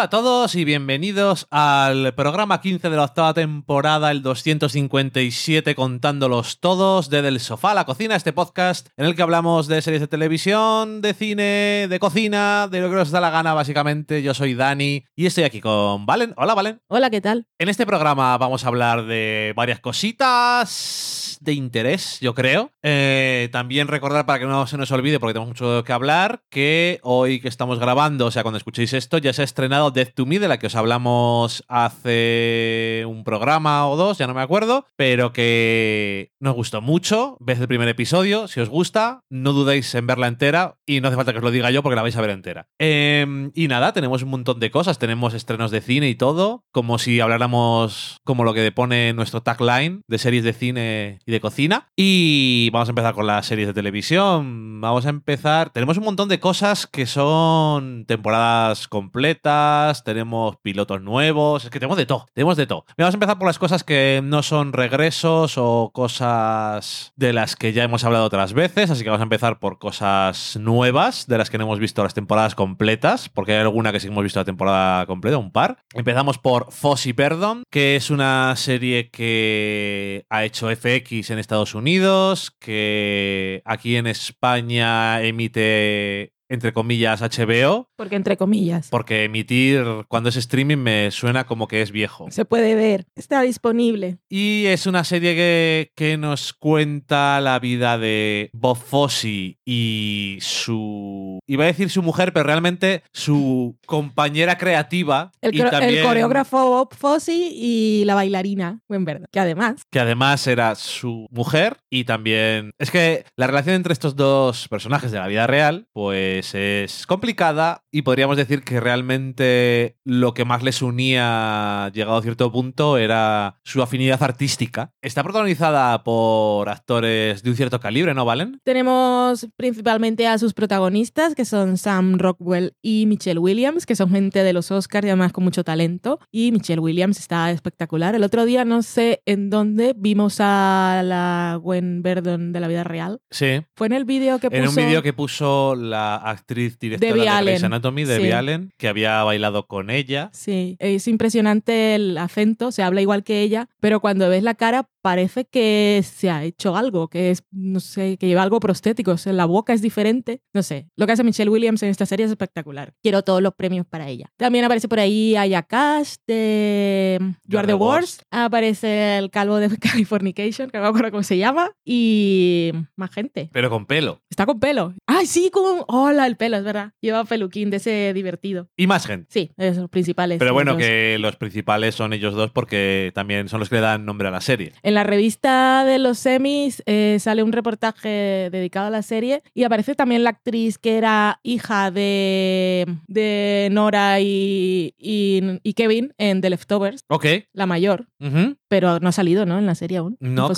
Hola a todos y bienvenidos al programa 15 de la octava temporada, el 257, contándolos todos, desde el sofá a la cocina, este podcast en el que hablamos de series de televisión, de cine, de cocina, de lo que nos da la gana básicamente. Yo soy Dani y estoy aquí con Valen. Hola Valen. Hola, ¿qué tal? En este programa vamos a hablar de varias cositas de interés, yo creo. Eh, también recordar para que no se nos olvide, porque tenemos mucho que hablar, que hoy que estamos grabando, o sea, cuando escuchéis esto, ya se ha estrenado Death to Me, de la que os hablamos hace un programa o dos, ya no me acuerdo, pero que nos gustó mucho. Ves el primer episodio, si os gusta, no dudéis en verla entera y no hace falta que os lo diga yo porque la vais a ver entera. Eh, y nada, tenemos un montón de cosas, tenemos estrenos de cine y todo, como si habláramos como lo que pone nuestro tagline de series de cine y de cocina. Y vamos a empezar con las series de televisión. Vamos a empezar, tenemos un montón de cosas que son temporadas completas, tenemos pilotos nuevos, es que tenemos de todo, tenemos de todo. Vamos a empezar por las cosas que no son regresos o cosas de las que ya hemos hablado otras veces, así que vamos a empezar por cosas nuevas de las que no hemos visto las temporadas completas, porque hay alguna que sí hemos visto la temporada completa, un par. Empezamos por Fossi Perdon, que es una serie que ha hecho FX en Estados Unidos, que aquí en España emite entre comillas HBO, Porque entre comillas. porque emitir cuando es streaming me suena como que es viejo. Se puede ver. Está disponible. Y es una serie que, que nos cuenta la vida de Bob Fosse y su... Iba a decir su mujer, pero realmente su compañera creativa. El, y coreógrafo Bob Fosse y la bailarina Gwen Verdon. Que además, que además era su mujer y también... Es que la relación entre estos dos personajes de la vida real, pues es complicada y podríamos decir que realmente lo que más les unía, llegado a cierto punto, era su afinidad artística. Está protagonizada por actores de un cierto calibre, ¿no, Valen? tenemos principalmente a sus protagonistas, que son Sam Rockwell y Michelle Williams, que son gente de los Oscars y además con mucho talento. Y Michelle Williams está espectacular. El otro día, no sé en dónde, vimos a la Gwen Verdon de la vida real. Sí. Fue en el vídeo que puso... En un vídeo que puso la actriz directora Debbie de Grey's. Anatomy, Debbie Sí. Allen, que había bailado con ella. Sí, es impresionante el acento, se habla igual que ella, pero cuando ves la cara parece que se ha hecho algo, que es, no sé, que lleva algo prostético, o sea, la boca es diferente, no sé. Lo que hace Michelle Williams en esta serie es espectacular. Quiero todos los premios para ella. También aparece por ahí Aya Cash de You Are the Worst, aparece el calvo de Californication, que no me acuerdo cómo se llama, y más gente. Pero con pelo. Está con pelo. ¡Ay, sí! Con... ¡Hola! El pelo, es verdad. Lleva peluquín de ese divertido. Y más gente. Sí, esos principales. Pero bueno, los- que los principales son ellos dos porque también son los que le dan nombre a la serie. En la revista de los semis eh, sale un reportaje dedicado a la serie y aparece también la actriz que era hija de, de Nora y, y- y Kevin en The Leftovers, Ok. la mayor, Ujú. Pero no ha salido, ¿no? En la serie aún. No,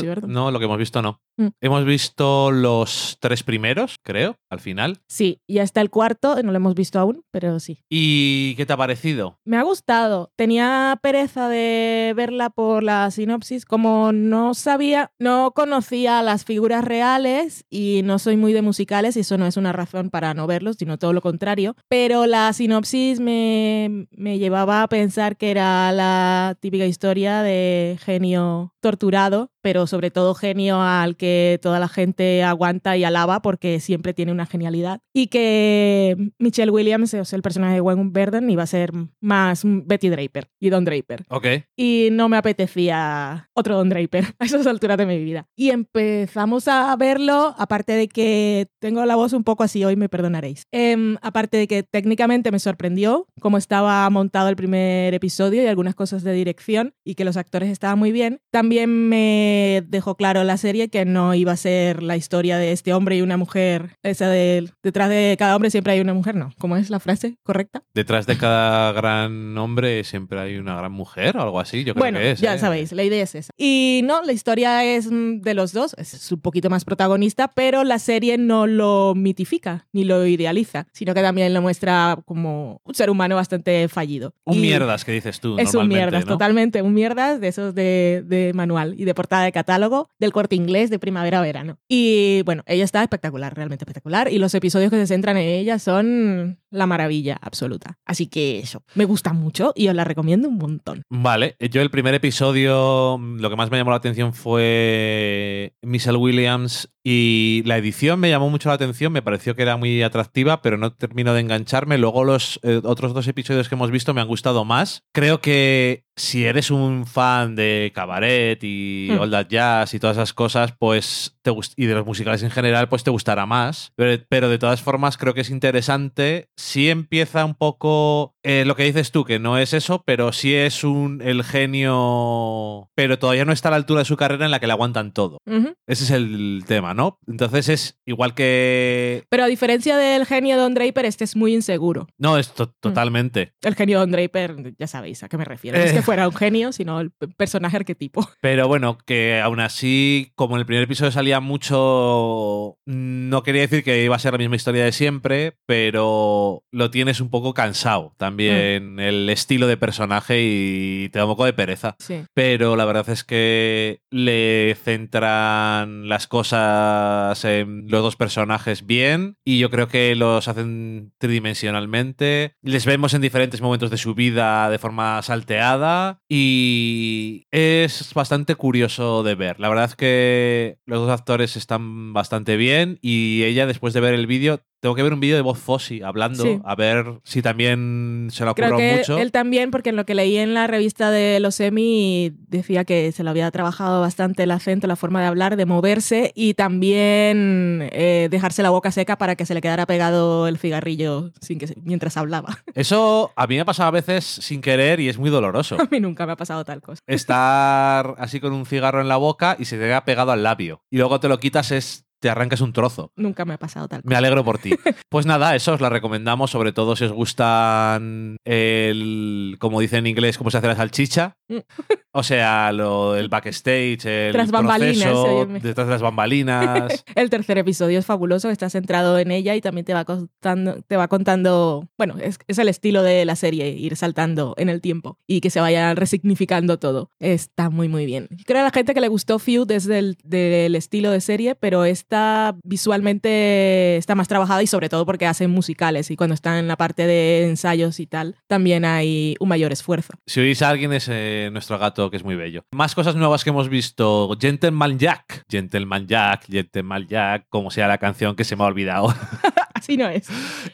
lo que hemos visto no. Mm. Hemos visto los tres primeros, creo, al final. Sí, y hasta el cuarto, no lo hemos visto aún, pero sí. ¿Y qué te ha parecido? Me ha gustado. Tenía pereza de verla por la sinopsis. Como no sabía, no conocía las figuras reales y no soy muy de musicales, y eso no es una razón para no verlos, sino todo lo contrario. Pero la sinopsis me, me llevaba a pensar que era la típica historia de genio torturado, pero sobre todo genio al que toda la gente aguanta y alaba porque siempre tiene una genialidad. Y que Michelle Williams, o sea, el personaje de Gwen Verdon, iba a ser más Betty Draper y Don Draper. Ok. Y no me apetecía otro Don Draper a esas alturas de mi vida. Y empezamos a verlo, aparte de que tengo la voz un poco así hoy, me perdonaréis. Em, aparte de que técnicamente me sorprendió cómo estaba montado el primer episodio y algunas cosas de dirección y que los actores estaban muy bien, también me dejó claro la serie que no iba a ser la historia de este hombre y una mujer, esa de detrás de cada hombre siempre hay una mujer, no. ¿Cómo es la frase correcta? Detrás de cada gran hombre siempre hay una gran mujer o algo así. Yo creo Bueno, que es. ya ¿eh? sabéis, la idea es esa. Y no, la historia es de los dos, es un poquito más protagonista, pero la serie no lo mitifica ni lo idealiza, sino que también lo muestra como un ser humano bastante fallido. Un Y mierdas que dices tú. Es un mierdas, ¿no? totalmente un mierdas de esos de, de manual y de portada de catálogo del corte inglés de primavera-verano. Y bueno, ella está espectacular, realmente espectacular. Y los episodios que se centran en ella son la maravilla absoluta. Así que eso, me gusta mucho y os la recomiendo un montón. Vale, yo el primer episodio, lo que más me llamó la atención fue Michelle Williams y la edición me llamó mucho la atención, me pareció que era muy atractiva, pero no terminó de engancharme. Luego los eh, otros dos episodios que hemos visto me han gustado más. Creo que si eres un fan de cabaret y Hmm. all that jazz y todas esas cosas, pues te y de los musicales en general, pues te gustará más. Pero, pero de todas formas creo que es interesante. Sí empieza un poco eh, lo que dices tú, que no es eso, pero sí es un el genio, pero todavía no está a la altura de su carrera en la que le aguantan todo. Ese es el tema, ¿no? Entonces es igual que... Pero a diferencia del genio de Don Draper, este es muy inseguro. No, es to- totalmente. El genio de Don Draper, ya sabéis a qué me refiero. No es Eh. que fuera un genio, sino el personaje arquetipo. Pero bueno, que aún así, como en el primer episodio salía mucho, no quería decir que iba a ser la misma historia de siempre, pero lo tienes un poco cansado también el estilo de personaje y te da un poco de pereza. Sí. Pero la verdad es que le centran las cosas en los dos personajes bien y yo creo que los hacen tridimensionalmente. Les vemos en diferentes momentos de su vida de forma salteada y es bastante curioso de ver. La verdad es que los dos actores están bastante bien y ella después de ver el vídeo tengo que ver un vídeo de voz Fossi hablando, Sí. a ver si también se lo Creo que mucho. él también, porque en lo que leí en la revista de los Emmy decía que se lo había trabajado bastante el acento, la forma de hablar, de moverse y también eh, dejarse la boca seca para que se le quedara pegado el cigarrillo sin que se- mientras hablaba. Eso a mí me ha pasado a veces sin querer y es muy doloroso. A mí nunca me ha pasado tal cosa. Estar así con un cigarro en la boca y se te queda pegado al labio. Y luego te lo quitas, es, te arrancas un trozo. Nunca me ha pasado tal Me alegro por ti. Pues nada, eso os la recomendamos, sobre todo si os gustan el, como dice en inglés, cómo se hace la salchicha. O sea, lo, el backstage, el Tras proceso, detrás de las bambalinas. El tercer episodio es fabuloso, está centrado en ella y también te va contando, te va contando bueno, es, es el estilo de la serie, ir saltando en el tiempo y que se vaya resignificando todo. Está muy, muy bien. Creo a la gente que le gustó Feud desde el del estilo de serie, pero esta visualmente está más trabajada y sobre todo porque hacen musicales y cuando están en la parte de ensayos y tal, también hay un mayor esfuerzo. Si oís a alguien es nuestro gato, que es muy bello. Más cosas nuevas que hemos visto. Gentleman Jack. Gentleman Jack, Gentleman Jack, como sea la canción que se me ha olvidado. Así no es.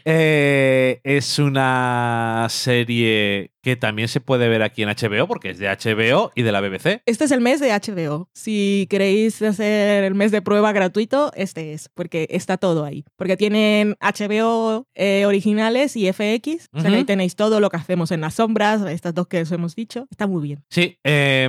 Eh, es una serie que también se puede ver aquí en HBO porque es de HBO y de la BBC. Este es el mes de HBO. Si queréis hacer el mes de prueba gratuito, este es, porque está todo ahí. Porque tienen HBO eh, originales y FX. O sea ahí tenéis todo lo que hacemos en las sombras, estas dos que os hemos dicho. Está muy bien. Sí, eh,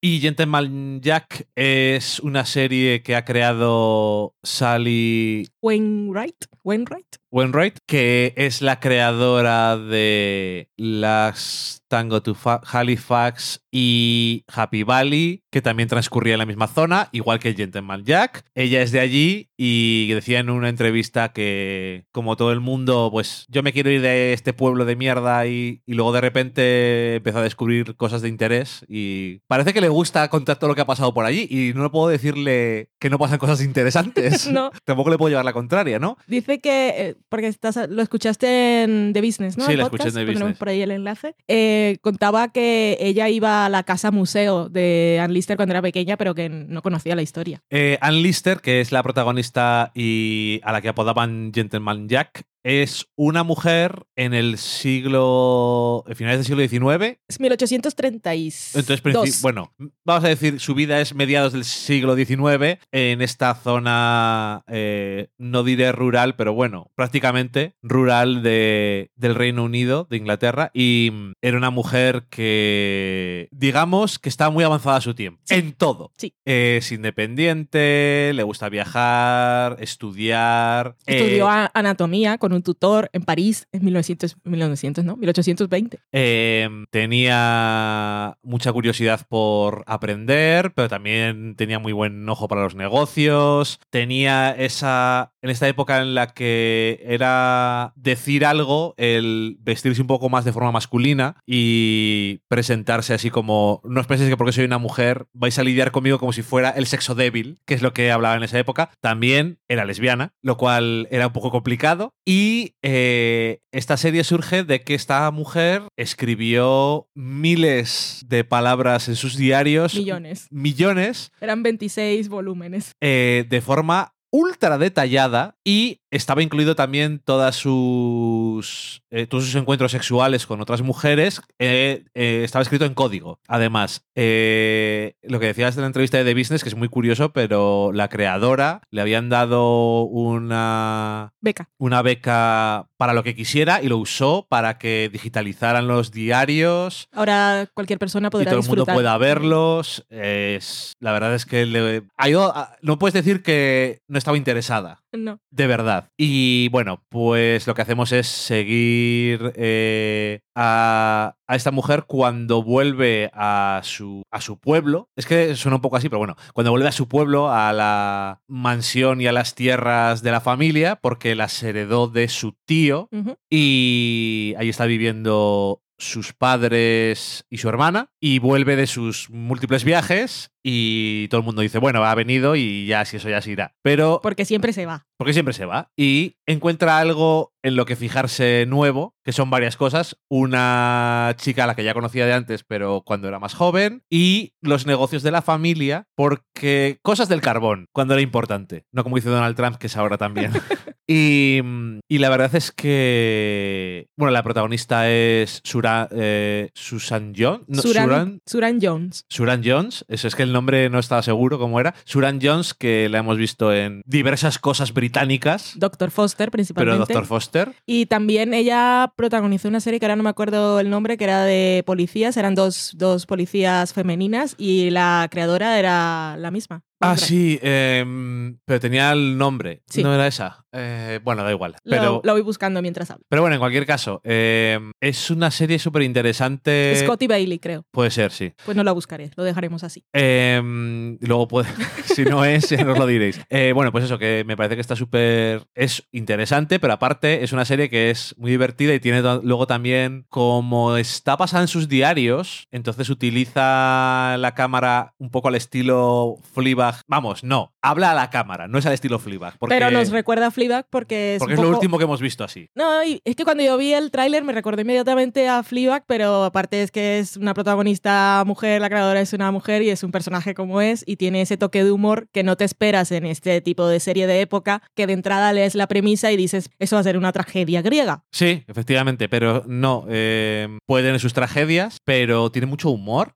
y Gentleman Jack es una serie que ha creado Sally Wainwright. Wainwright. Wainwright, que es la creadora de las this Tango to Fa- Halifax y Happy Valley, que también transcurría en la misma zona, igual que Gentleman Jack. Ella es de allí y decía en una entrevista que, como todo el mundo, pues yo me quiero ir de este pueblo de mierda y, y luego de repente empezó a descubrir cosas de interés y parece que le gusta contar todo lo que ha pasado por allí y no puedo decirle que no pasan cosas interesantes. No. Tampoco le puedo llevar la contraria, ¿no? Dice que, eh, porque estás, lo escuchaste en The Business, ¿no? Sí, lo escuché en The ponemos Business. por ahí el enlace. Eh, contaba que ella iba a la casa museo de Ann Lister cuando era pequeña, pero que no conocía la historia. Eh, Ann Lister, que es la protagonista y a la que apodaban Gentleman Jack, es una mujer en el siglo. finales del siglo XIX. Es 1832. Entonces, bueno, vamos a decir, su vida es mediados del siglo XIX en esta zona, eh, no diré rural, pero bueno, prácticamente rural de, del Reino Unido, de Inglaterra, y mm, era una mujer que, digamos, que estaba muy avanzada a su tiempo, Sí. en todo. Sí. Es independiente, le gusta viajar, estudiar. Estudió eh, anatomía con un tutor en París en 1900, 1900 ¿no? 1820. Eh, tenía mucha curiosidad por aprender, pero también tenía muy buen ojo para los negocios. Tenía esa en esta época en la que era decir algo, el vestirse un poco más de forma masculina y presentarse así como, no os penséis que porque soy una mujer vais a lidiar conmigo como si fuera el sexo débil, que es lo que hablaba en esa época. También era lesbiana, lo cual era un poco complicado. Y eh, esta serie surge de que esta mujer escribió miles de palabras en sus diarios. Millones. Millones. Eran 26 volúmenes. eh, de forma ultra detallada y estaba incluido también todas sus eh, todos sus encuentros sexuales con otras mujeres eh, eh, estaba escrito en código además lo que decías de la entrevista de The Business que es muy curioso pero la creadora le habían dado una Beca. una beca para lo que quisiera y lo usó para que digitalizaran los diarios Ahora cualquier persona y podrá todo el mundo pueda verlos. Es, la verdad es que le, a- no puedes decir que no estaba interesada. No. De verdad. Y bueno, pues lo que hacemos es seguir eh, a, a esta mujer cuando vuelve a su, a su pueblo. Es que suena un poco así, pero bueno, cuando vuelve a su pueblo, a la mansión y a las tierras de la familia, porque las heredó de su tío y ahí está viviendo sus padres y su hermana y vuelve de sus múltiples viajes y todo el mundo dice, bueno, ha venido y ya si eso ya se irá. Pero Porque siempre se va. porque siempre se va y encuentra algo en lo que fijarse nuevo, que son varias cosas. Una chica a la que ya conocía de antes, pero cuando era más joven, y los negocios de la familia, porque cosas del carbón, cuando era importante, no como dice Donald Trump, que es ahora también. y, y la verdad es que, bueno, la protagonista es Sura, eh, Susan John. no, Suran, Suran- Suran Jones. Suran Jones, eso es que el nombre no estaba seguro cómo era. Suran Jones, que la hemos visto en diversas cosas británicas, Dr. Foster, pero principalmente. Doctor Foster. Y también ella protagonizó una serie que ahora no me acuerdo el nombre, que era de policías. Eran dos, dos policías femeninas y la creadora era la misma. Ah, sí, em, pero tenía el nombre. Sí. No era esa. Eh, bueno, da igual. Pero, lo voy buscando mientras hablo. pero bueno, en cualquier caso, em, es una serie súper interesante. Scotty Bailey, creo. Puede ser, sí. Pues no la buscaré, lo dejaremos así. Em, luego puede, si no es, nos lo diréis. Eh, bueno, pues eso, que me parece que está súper. Es interesante, pero aparte es una serie que es muy divertida y tiene luego también, como está basada en sus diarios, entonces utiliza la cámara un poco al estilo Fleabag. Vamos, no, habla a la cámara, no es al estilo Fleabag. Porque, Pero nos recuerda a Fleabag porque es porque un es lo último que hemos visto así. No, y es que cuando yo vi el tráiler me recordé inmediatamente a Fleabag, pero aparte es que es una protagonista mujer, la creadora es una mujer y es un personaje como es y tiene ese toque de humor que no te esperas en este tipo de serie de época, que de entrada lees la premisa y dices, eso va a ser una tragedia griega. Sí, efectivamente, pero no. eh, puede tener sus tragedias, pero tiene mucho humor.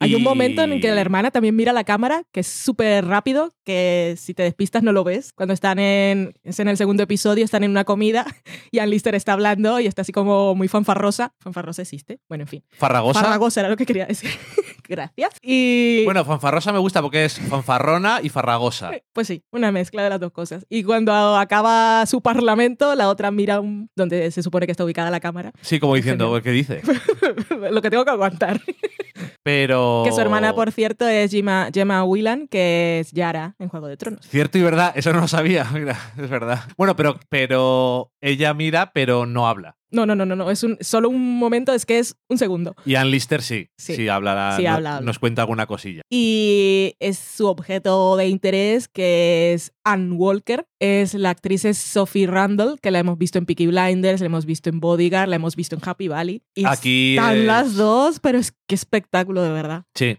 Hay un momento en el que la hermana también mira la cámara, que es súper rápido, que si te despistas no lo ves. Cuando están en, es en el segundo episodio, están en una comida y Ann Lister está hablando y está así como muy fanfarrosa. ¿Fanfarrosa existe? Bueno, en fin. Farragosa. Farragosa era lo que quería decir. Gracias. Y Bueno, fanfarrosa me gusta porque es fanfarrona y farragosa. pues sí, una mezcla de las dos cosas. Y cuando acaba su parlamento, la otra mira un- donde se supone que está ubicada la cámara. Sí, como diciendo. ¿qué dice? lo que tengo que aguantar. Pero. Que su hermana, por cierto, es Gemma, Gemma Whelan, que es Yara en Juego de Tronos. Cierto y verdad, eso no lo sabía. Mira, es verdad. Bueno, pero, pero ella mira, pero no habla. No, no, no, no, no. Es un, solo un momento, es que es un segundo. Y Ann Lister sí. Sí, Sí. habla, Sí, no- habla, habla. Nos cuenta alguna cosilla. Y es su objeto de interés, que es Ann Walker. Es la actriz es Sophie Randall, que la hemos visto en Peaky Blinders, la hemos visto en Bodyguard, la hemos visto en Happy Valley. Y Aquí están es- las dos, pero es que espectáculo de verdad. Sí.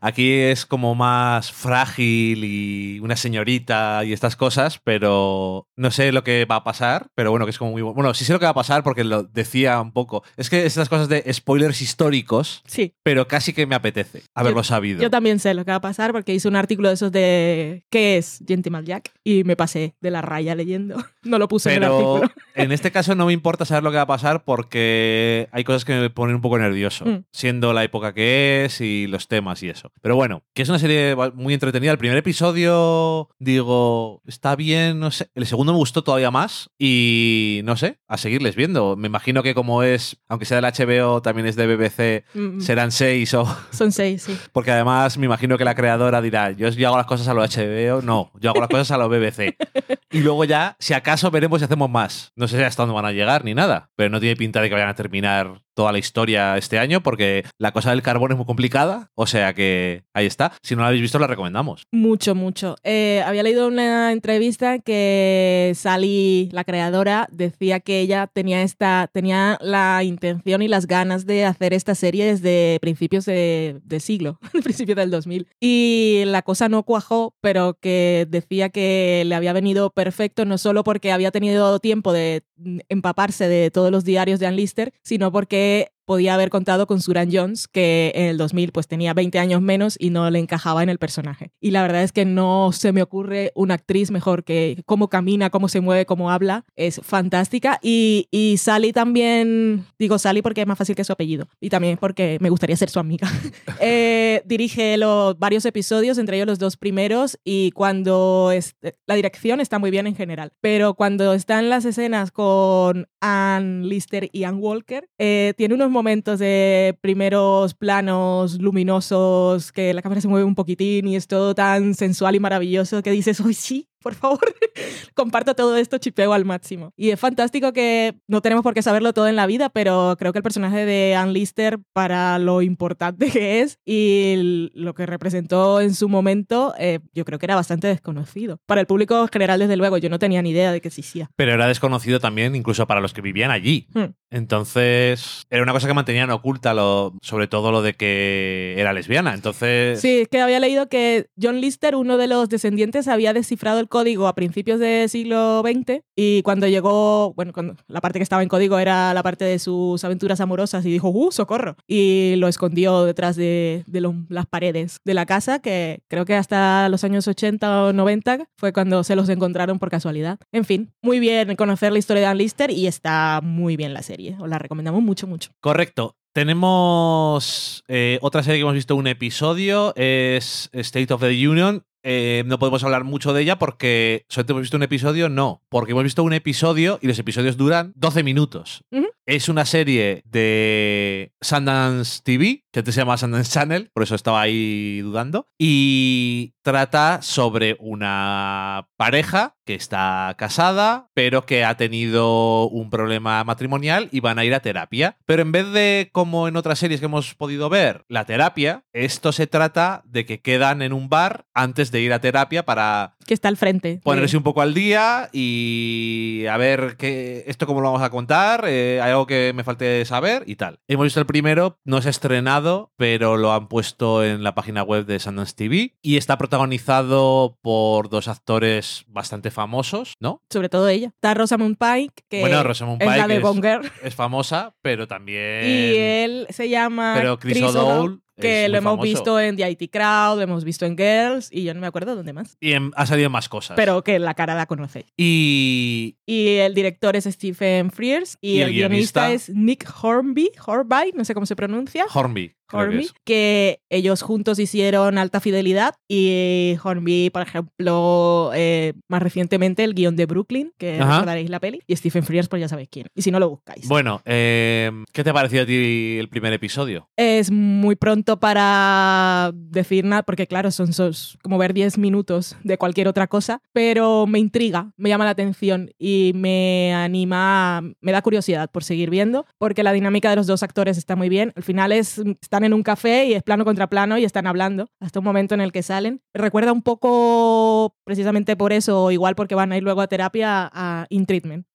Aquí es como más frágil y una señorita y estas cosas, pero no sé lo que va a pasar. Pero bueno, que es como muy bu- bueno. sí sé lo que va a pasar porque lo decía un poco. Es que estas cosas de spoilers históricos, Sí, pero casi que me apetece haberlo sabido. yo también sé lo que va a pasar porque hice un artículo de esos de ¿qué es Gentleman Jack? Y me pasé de la raya leyendo. No lo puse en el Pero artículo. en este caso no me importa saber lo que va a pasar porque hay cosas que me ponen un poco nervioso, Mm. siendo la época que es y los temas y eso. Pero bueno, que es una serie muy entretenida. El primer episodio, digo, está bien, no sé. El segundo me gustó todavía más y no sé, a seguirles viendo. me imagino que como es, aunque sea del HBO, también es de BBC, Mm, serán seis o... Son seis, sí. Porque además me imagino que la creadora dirá, yo, yo hago las cosas a lo HBO, no, yo hago las cosas a lo BBC. Y luego ya, si acaso, veremos si hacemos más. No sé hasta dónde van a llegar ni nada, pero no tiene pinta de que vayan a terminar toda la historia este año porque la cosa del carbón es muy complicada. O sea que ahí está. Si no la habéis visto, la recomendamos. Mucho, mucho. Eh, había leído una entrevista que Sally, la creadora, decía que ella tenía esta, tenía la intención y las ganas de hacer esta serie desde principios de, de siglo, principios del 2000. Y la cosa no cuajó, pero que decía que le había venido perfecto no solo porque había tenido tiempo de mm, empaparse de todos los diarios de Ann Lister, sino porque que podía haber contado con Suran Jones, que en el 2000 pues tenía 20 años menos y no le encajaba en el personaje. Y la verdad es que no se me ocurre una actriz mejor que cómo camina, cómo se mueve, cómo habla. Es fantástica. Y, y Sally también, digo Sally porque es más fácil que su apellido. Y también porque me gustaría ser su amiga. Eh, dirige los, varios episodios, entre ellos los dos primeros. Y cuando es, la dirección está muy bien en general. Pero cuando están las escenas con Ann Lister y Ann Walker, eh, tiene unos momentos de primeros planos luminosos, que la cámara se mueve un poquitín y es todo tan sensual y maravilloso que dices, uy, sí, por favor, comparto todo esto, chipeo al máximo. Y es fantástico que no tenemos por qué saberlo todo en la vida, pero creo que el personaje de Ann Lister, para lo importante que es y lo que representó en su momento, eh, yo creo que era bastante desconocido. Para el público general, desde luego, yo no tenía ni idea de que existía. Pero era desconocido también incluso para los que vivían allí. Hmm. Entonces, era una cosa que mantenían oculta, lo, sobre todo lo de que era lesbiana. Entonces, Sí, es que había leído que John Lister, uno de los descendientes, había descifrado el código a principios del siglo XX y cuando llegó, bueno, la parte que estaba en código era la parte de sus aventuras amorosas y dijo, ¡uh, socorro! Y lo escondió detrás de, de lo- las paredes de la casa, que creo que hasta los años 80 o 90 fue cuando se los encontraron por casualidad. En fin, muy bien conocer la historia de Ann Lister y está muy bien la serie. Os la recomendamos mucho, mucho. correcto. Tenemos eh, otra serie que hemos visto un episodio, es State of the Union. Eh, no podemos hablar mucho de ella porque solamente hemos visto un episodio, no, porque hemos visto un episodio y los episodios duran 12 minutos. Es una serie de Sundance TV, que antes se llama Sundance Channel, por eso estaba ahí dudando, y trata sobre una pareja que está casada, pero que ha tenido un problema matrimonial y van a ir a terapia. Pero en vez de, como en otras series que hemos podido ver, la terapia, esto se trata de que quedan en un bar antes de ir a terapia para Que está al frente. ponerse un poco al día y a ver qué, esto cómo lo vamos a contar, eh, hay algo que me falte saber y tal. Hemos visto el primero, no se ha estrenado, pero lo han puesto en la página web de Sundance TV y está protagonizado por dos actores bastante famosos, ¿no? sobre todo ella. Está Rosamund Pike, que bueno, Rosamund es la de es, es famosa, pero también... Y él se llama pero Chris, O'Dowd que lo hemos famoso. visto en The IT Crowd, lo hemos visto en Girls, y yo no me acuerdo dónde más. Y en- ha salido más cosas. Pero que la cara la conocéis. Y Y el director es Stephen Frears y, Y el el, guionista, guionista es Nick Hornby, Hornby, no sé cómo se pronuncia. Hornby. que Hornby, es. que ellos juntos hicieron Alta Fidelidad y Hornby, por ejemplo, eh, más recientemente el guion de Brooklyn, que recordaréis la peli, y Stephen Frears, pues ya sabéis quién. Y si no, lo buscáis. Bueno, eh, ¿qué te ha parecido a ti el primer episodio? Es muy pronto para decir nada, porque claro, son, son como ver 10 minutos de cualquier otra cosa, pero me intriga, me llama la atención y me anima, me da curiosidad por seguir viendo, porque la dinámica de los dos actores está muy bien. Al final es, están en un café y es plano contra plano y están hablando hasta un momento en el que salen. Recuerda un poco, precisamente por eso, o igual porque van a ir luego a terapia, a In Treatment.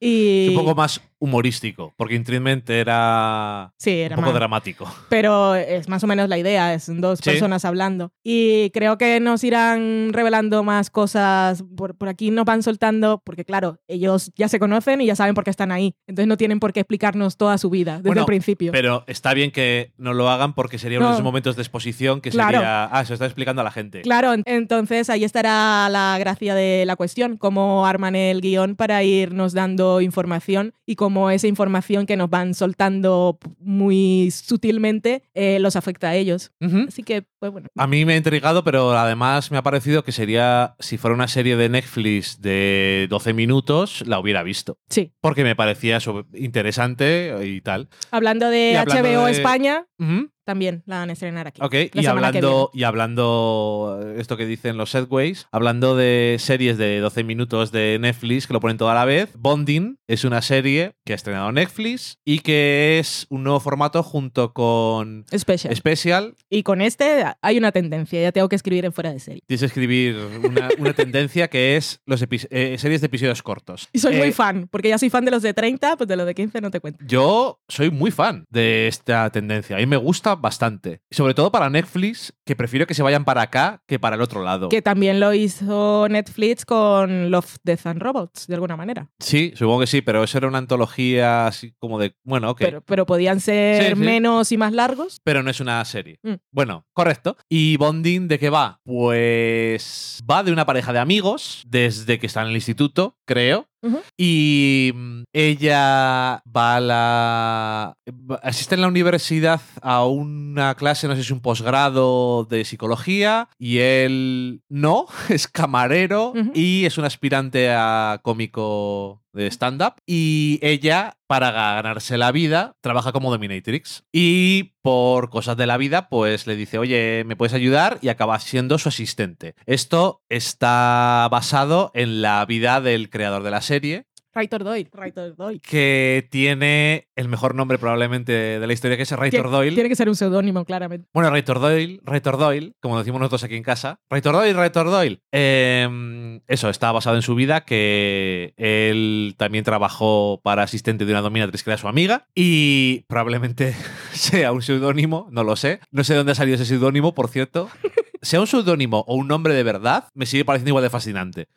Y... Es un poco más humorístico, porque In Treatment era Sí, un era poco más- dramático. pero es más o menos la idea, es dos Sí. personas hablando. Y creo que nos irán revelando más cosas, por, por aquí nos van soltando, porque claro, ellos ya se conocen y ya saben por qué están ahí, entonces no tienen por qué explicarnos toda su vida desde Bueno, el principio. Pero está bien que no lo hagan porque sería uno de No. esos momentos de exposición que Claro. sería. Ah, se está explicando a la gente. Claro, en- entonces ahí estará la gracia de la cuestión, cómo arman el guion para irnos dando información y cómo esa información que nos van soltando muy sutilmente eh, los afecta a ellos. Así que, pues bueno. A mí me ha intrigado, pero además me ha parecido que sería, si fuera una serie de Netflix de 12 minutos, la hubiera visto. Sí. Porque me parecía interesante y tal. Hablando de Y hablando HBO de- España, Ujú. También la van a estrenar aquí. Ok, y hablando, y hablando, eh, esto que dicen los Segways, hablando de series de 12 minutos de Netflix que lo ponen toda la vez, Bonding es una serie que ha estrenado Netflix y que es un nuevo formato junto con. Special. Special. y con este hay una tendencia, ya tengo que escribir en fuera de serie. Tienes que escribir una, una tendencia que es los eh, series de episodios cortos. Y soy Eh, muy fan, porque ya soy fan de los de 30, pues de los de 15 no te cuento. Yo soy muy fan de esta tendencia. A mí me gusta bastante. Sobre todo para Netflix, que prefiero que se vayan para acá que para el otro lado. Que también lo hizo Netflix con Love, Death and Robots, de alguna manera. Sí, supongo que sí, pero eso era una antología así como de. Bueno, ok. Pero, pero podían ser Sí, sí. menos y más largos. pero no es una serie. Mm. Bueno, correcto. ¿Y Bonding de qué va? Pues va de una pareja de amigos desde que están en el instituto, creo. Y mm, ella va a la. asiste en la universidad a una clase, no sé si un posgrado de psicología, y él no, es camarero y es un aspirante a cómico de stand-up. Y ella, para ganarse la vida, trabaja como dominatrix. Y por cosas de la vida, pues le dice, oye, ¿me puedes ayudar? Y acaba siendo su asistente. Esto está basado en la vida del creador de la serie, Writer Doyle, Writer Doyle. que tiene el mejor nombre probablemente de la historia, que es Raitor Doyle. Tiene que ser un seudónimo, claramente. Bueno, Raitor Doyle, Raitor Doyle, como decimos nosotros aquí en casa. Raitor Doyle, Raitor Doyle. Eh, eso, está basado en su vida, que él también trabajó para asistente de una dominatrix que era su amiga. Y probablemente sea un seudónimo, no lo sé. No sé de dónde ha salido ese seudónimo, por cierto. Sea un seudónimo o un nombre de verdad, me sigue pareciendo igual de fascinante.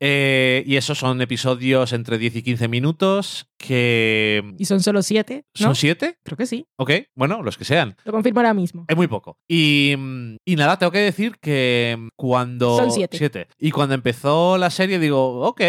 Eh, y esos son episodios entre 10 y 15 minutos que... Y son solo siete, ¿no? ¿Son siete? Creo que sí. Ok, bueno, los que sean. Lo confirmo ahora mismo. Es muy poco. Y, y nada, tengo que decir que cuando... Son siete. Y cuando empezó la serie digo, ok,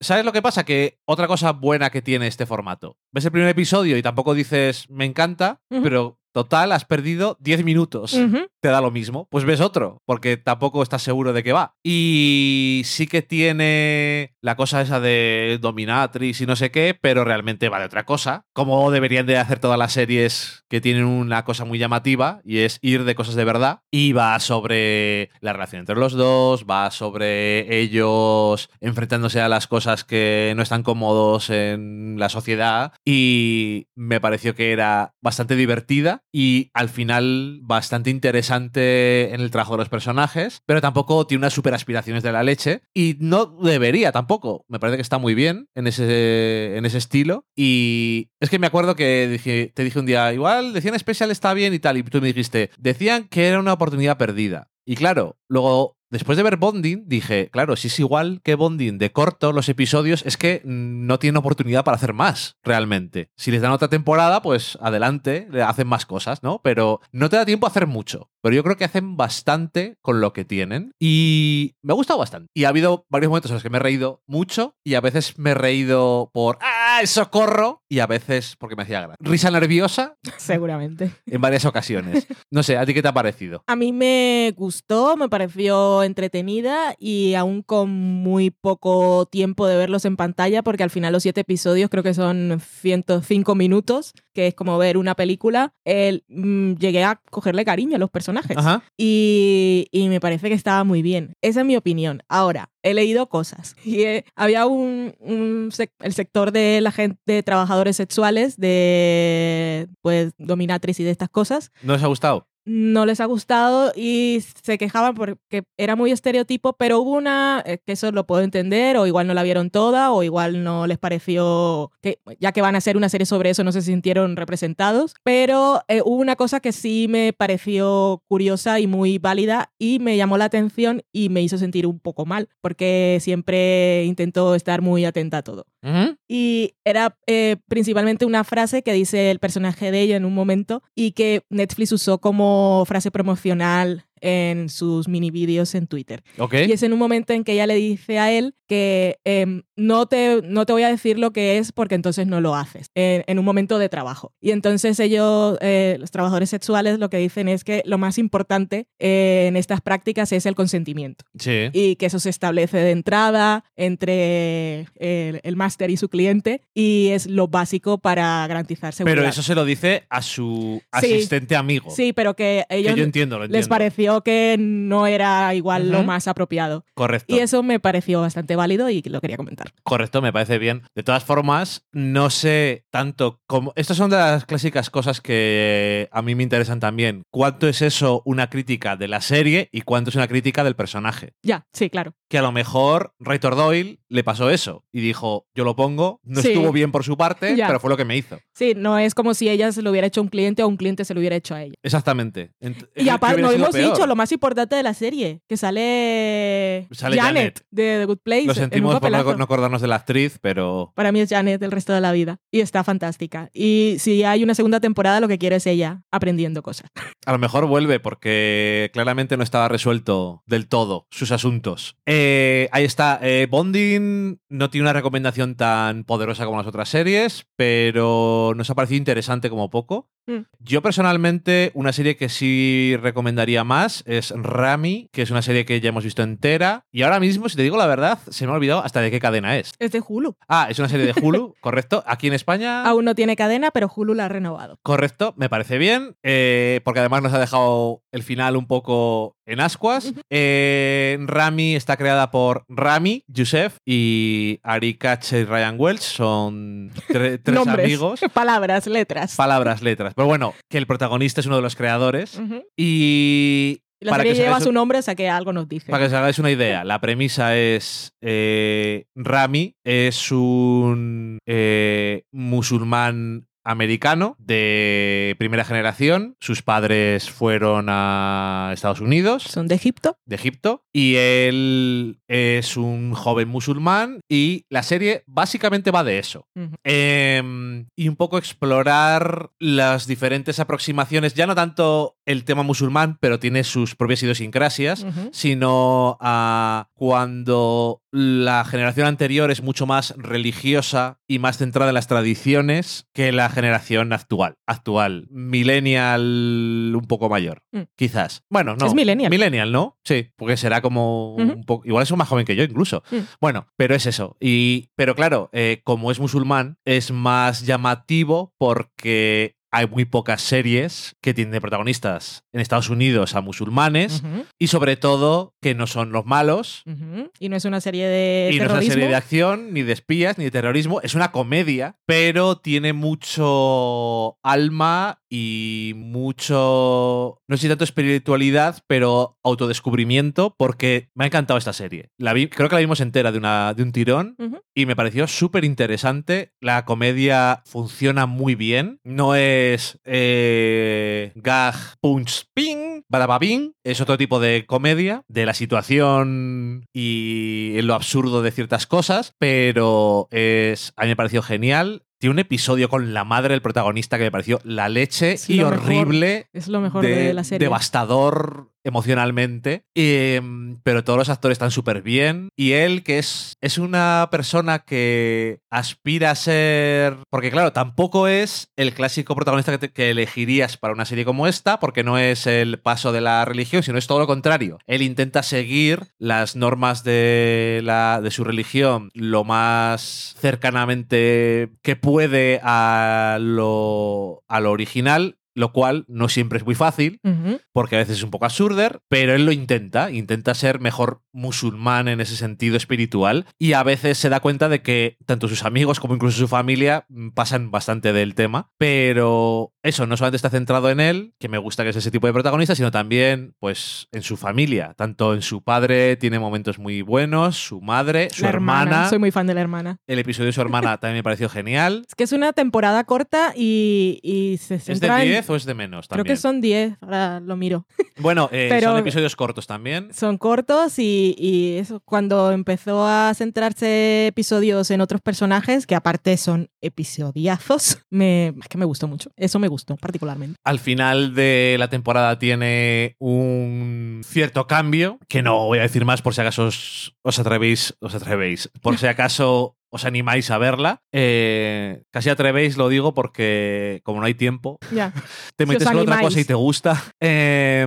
¿sabes lo que pasa? Que otra cosa buena que tiene este formato. Ves el primer episodio y tampoco dices, me encanta, pero total, has perdido 10 minutos. Te da lo mismo. Pues ves otro, porque tampoco estás seguro de qué va. Y sí que tiene la cosa esa de dominatrix y no sé qué, pero realmente va de otra cosa. Como deberían de hacer todas las series que tienen una cosa muy llamativa y es ir de cosas de verdad. Y va sobre la relación entre los dos, va sobre ellos enfrentándose a las cosas que no están cómodos en la sociedad. Y me pareció que era bastante divertida y al final bastante interesante en el trabajo de los personajes, pero tampoco tiene unas super aspiraciones de la leche y no debería tampoco. Me parece que está muy bien en ese, en ese estilo y es que me acuerdo que te dije un día, igual decían especial está bien y tal, y tú me dijiste, decían que era una oportunidad perdida. Y claro, luego Después de ver Bonding, dije, claro, si es igual que Bonding de corto los episodios, es que no tienen oportunidad para hacer más, realmente. Si les dan otra temporada, pues adelante, le hacen más cosas, ¿no? Pero no te da tiempo a hacer mucho. Pero yo creo que hacen bastante con lo que tienen. Y me ha gustado bastante. Y ha habido varios momentos en los que me he reído mucho y a veces me he reído por ¡Ah, el socorro! Y a veces porque me hacía gracia. Risa nerviosa Seguramente. en varias ocasiones. No sé, ¿a ti qué te ha parecido? A mí me gustó, me pareció entretenida y aún con muy poco tiempo de verlos en pantalla, porque al final los siete episodios creo que son 105 minutos, que es como ver una película, el, mm, llegué a cogerle cariño a los personajes. Ajá. Y, y me parece que estaba muy bien. Esa es mi opinión. Ahora, he leído cosas. Y eh, había un, un sec- el sector de la gente, de trabajadores sexuales, de pues dominatriz y de estas cosas, ¿No les ha gustado? no les ha gustado y se quejaban porque era muy estereotipo, pero hubo una, eh, que eso lo puedo entender, o igual no la vieron toda, o igual no les pareció, que ya que van a hacer una serie sobre eso, no se sintieron representados, pero eh, hubo una cosa que sí me pareció curiosa y muy válida y me llamó la atención y me hizo sentir un poco mal, porque siempre intento estar muy atenta a todo. Y era eh, principalmente una frase que dice el personaje de ella en un momento y que Netflix usó como frase promocional en sus mini vídeos en Twitter. Ok. Y es en un momento en que ella le dice a él que em, no, te, no te voy a decir lo que es porque entonces no lo haces, en, en un momento de trabajo. Y entonces ellos, eh, los trabajadores sexuales, lo que dicen es que lo más importante eh, en estas prácticas es el consentimiento Sí. y que eso se establece de entrada entre el, el máster y su cliente y es lo básico para garantizar seguridad. Pero eso se lo dice a su Sí. asistente amigo. Sí, pero que Que ellos yo entiendo, lo entiendo. les pareció que no era igual lo más apropiado. Correcto. Y eso me pareció bastante válido y lo quería comentar. Correcto, me parece bien. De todas formas, no sé tanto como... Estas son de las clásicas cosas que a mí me interesan también. ¿Cuánto es eso una crítica de la serie y cuánto es una crítica del personaje? Ya, sí, claro. Que a lo mejor Raitor Doyle le pasó eso y dijo, yo lo pongo, no Sí. estuvo bien por su parte, Ya. pero fue lo que me hizo. Sí, no es como si ella se lo hubiera hecho a un cliente o un cliente se lo hubiera hecho a ella. Exactamente. Ent- Y ¿qué aparte, no hemos peor? dicho lo más importante de la serie, que sale, Sale Janet. de The Good Place. Lo sentimos por no acordarnos de la actriz, pero Para mí es Janet el resto de la vida y está fantástica. Y si hay una segunda temporada, lo que quiero es ella aprendiendo cosas. A lo mejor vuelve porque claramente no estaba resuelto del todo sus asuntos. Eh, ahí está. Eh, Bonding no tiene una recomendación tan poderosa como las otras series, pero nos ha parecido interesante como poco. Mm. Yo personalmente, una serie que sí recomendaría más es Rami, que es una serie que ya hemos visto entera. Y ahora mismo, si te digo la verdad, se me ha olvidado hasta de qué cadena es. Es de Hulu. Ah, es una serie de Hulu, correcto. Aquí en España. Aún no tiene cadena, pero Hulu la ha renovado. Correcto, me parece bien, eh, porque además nos ha dejado el final un poco en ascuas. Eh, Rami está creada por Rami, Yusef y Ari Kache y Ryan Welch. Son tre- tres Nombres, amigos. palabras, letras. Palabras, letras. Pero bueno, que el protagonista es uno de los creadores. Y Y la para serie que lleva su nombre, o sea que algo nos dice. para que os hagáis una idea, la premisa es eh, Rami es un eh, musulmán americano de primera generación. Sus padres fueron a Estados Unidos, Son de Egipto. de Egipto, y él es un joven musulmán y la serie básicamente va de eso. Em, y un poco explorar las diferentes aproximaciones, ya no tanto el tema musulmán, pero tiene sus propias idiosincrasias, sino a cuando la generación anterior es mucho más religiosa y más centrada en las tradiciones que la generación actual. Actual, millennial un poco mayor, Mm. quizás. Bueno, no. Es millennial. Millennial, ¿no? Sí, porque será como un poco... Igual es más joven que yo incluso. Mm. Bueno, pero es eso. Y, pero claro, eh, como es musulmán, es más llamativo porque hay muy pocas series que tienen de protagonistas en Estados Unidos a musulmanes y sobre todo que no son los malos. Y no es una serie de Y no es una terrorismo. serie de acción, ni de espías, ni de terrorismo. Es una comedia, pero tiene mucho alma y mucho, no sé si tanto espiritualidad, pero autodescubrimiento, porque me ha encantado esta serie. La vi, creo que la vimos entera de, una, de un tirón y me pareció súper interesante. La comedia funciona muy bien. No es eh, gag, punch, ping, badababing. Es otro tipo de comedia, de la situación y en lo absurdo de ciertas cosas, pero es, a mí me pareció genial. Tiene un episodio con la madre del protagonista que me pareció la leche Es y mejor horrible Es lo mejor de, la serie. devastador emocionalmente. Y, em, pero todos los actores están súper bien. Y él, que es, es una persona que aspira a ser. Porque, claro, tampoco es el clásico protagonista que, que elegirías para una serie como esta, porque no es el paso de la religión, sino es todo lo contrario. Él intenta seguir las normas de, la, de su religión lo más cercanamente que puede a lo, a lo original. Lo cual no siempre es muy fácil, porque a veces es un poco absurder, pero él lo intenta, intenta ser mejor musulmán en ese sentido espiritual y a veces se da cuenta de que tanto sus amigos como incluso su familia mm, pasan bastante del tema, pero eso no solamente está centrado en él, que me gusta que es ese tipo de protagonista, sino también pues en su familia, tanto en su padre tiene momentos muy buenos, su madre, su hermana, Soy muy fan de la hermana. el episodio de su hermana también me pareció genial. Es que es una temporada corta y, y se centra en 10 10 o es de menos Creo también? que son 10, ahora lo miro. Bueno, eh, Pero- son episodios cortos también. Son cortos y, y eso, cuando empezó a centrarse episodios en otros personajes, que aparte son episodiazos, me, es que me gustó mucho. Eso me gustó particularmente. Al final de la temporada tiene un cierto cambio, que no voy a decir más por si acaso os, os atrevéis, os atrevéis, por si acaso os animáis a verla. Eh, casi atrevéis, lo digo porque como no hay tiempo, Ya, te Si metes os con otra cosa y te gusta. Eh,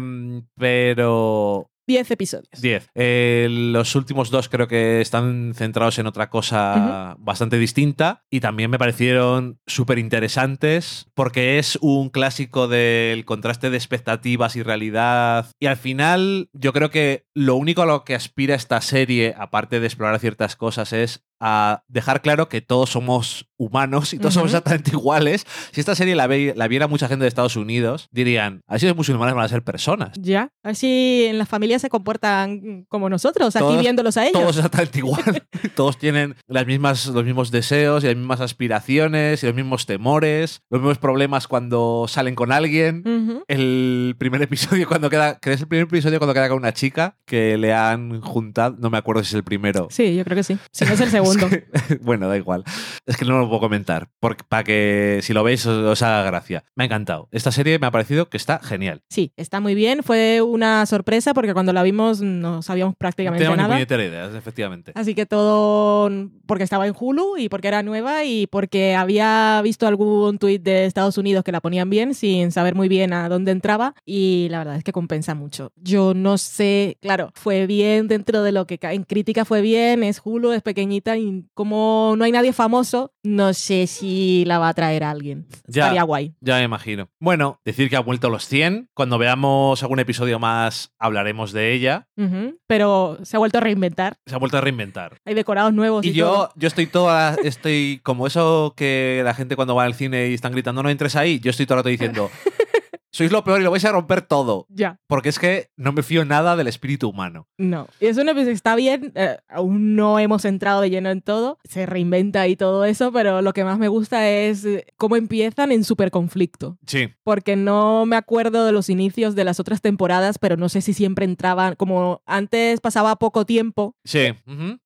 pero 10 episodios. 10. Eh, los últimos dos creo que están centrados en otra cosa bastante distinta y también me parecieron súper interesantes porque es un clásico del contraste de expectativas y realidad. Y al final yo creo que lo único a lo que aspira esta serie, aparte de explorar ciertas cosas, es a dejar claro que todos somos humanos y todos somos Ujú. exactamente iguales. Si esta serie la, ve- la viera mucha gente de Estados Unidos, dirían, así los musulmanes van a ser personas. Ya, a ver si en las familias se comportan como nosotros, aquí Todos- viéndolos a ellos. todos exactamente igual. todos tienen las mismas, los mismos deseos y las mismas aspiraciones y los mismos temores, los mismos problemas cuando salen con alguien. Ujú. El primer episodio cuando queda, que es el primer episodio cuando queda con una chica que le han juntado, no me acuerdo si es el primero. Sí, yo creo que sí. Si no es el segundo. Es que- bueno, da igual. Es que no lo puedo comentar, para que si lo veis os, os haga gracia. Me ha encantado. Esta serie me ha parecido que está genial. Sí, está muy bien. Fue una sorpresa porque cuando la vimos no sabíamos No prácticamente ni nada. puñetera idea, efectivamente. Así que todo porque estaba en Hulu y porque era nueva y porque había visto algún tuit de Estados Unidos que la ponían bien sin saber muy bien a dónde entraba y la verdad es que compensa mucho. Yo no sé, claro, fue bien dentro de lo que en crítica fue bien, es Hulu, es pequeñita y como no hay nadie famoso, no sé si la va a traer a alguien. Ya. Estaría guay. Ya me imagino. Bueno, decir que ha vuelto a los 100. Cuando veamos algún episodio más, hablaremos de ella. Pero se ha vuelto a reinventar. Se ha vuelto a reinventar. Hay decorados nuevos y, Y yo, todo. yo estoy toda, estoy como eso que la gente cuando va al cine y están gritando no entres ahí, yo estoy todo el rato diciendo sois lo peor y lo vais a romper todo. Ya. Porque es que no me fío nada del espíritu humano. No, y eso no pues, está bien, eh, aún no hemos entrado de lleno en todo, se reinventa y todo eso, pero lo que más me gusta es eh, cómo empiezan en super conflicto, Sí, porque no me acuerdo de los inicios de las otras temporadas, pero no sé si siempre entraban, como antes pasaba poco tiempo sí.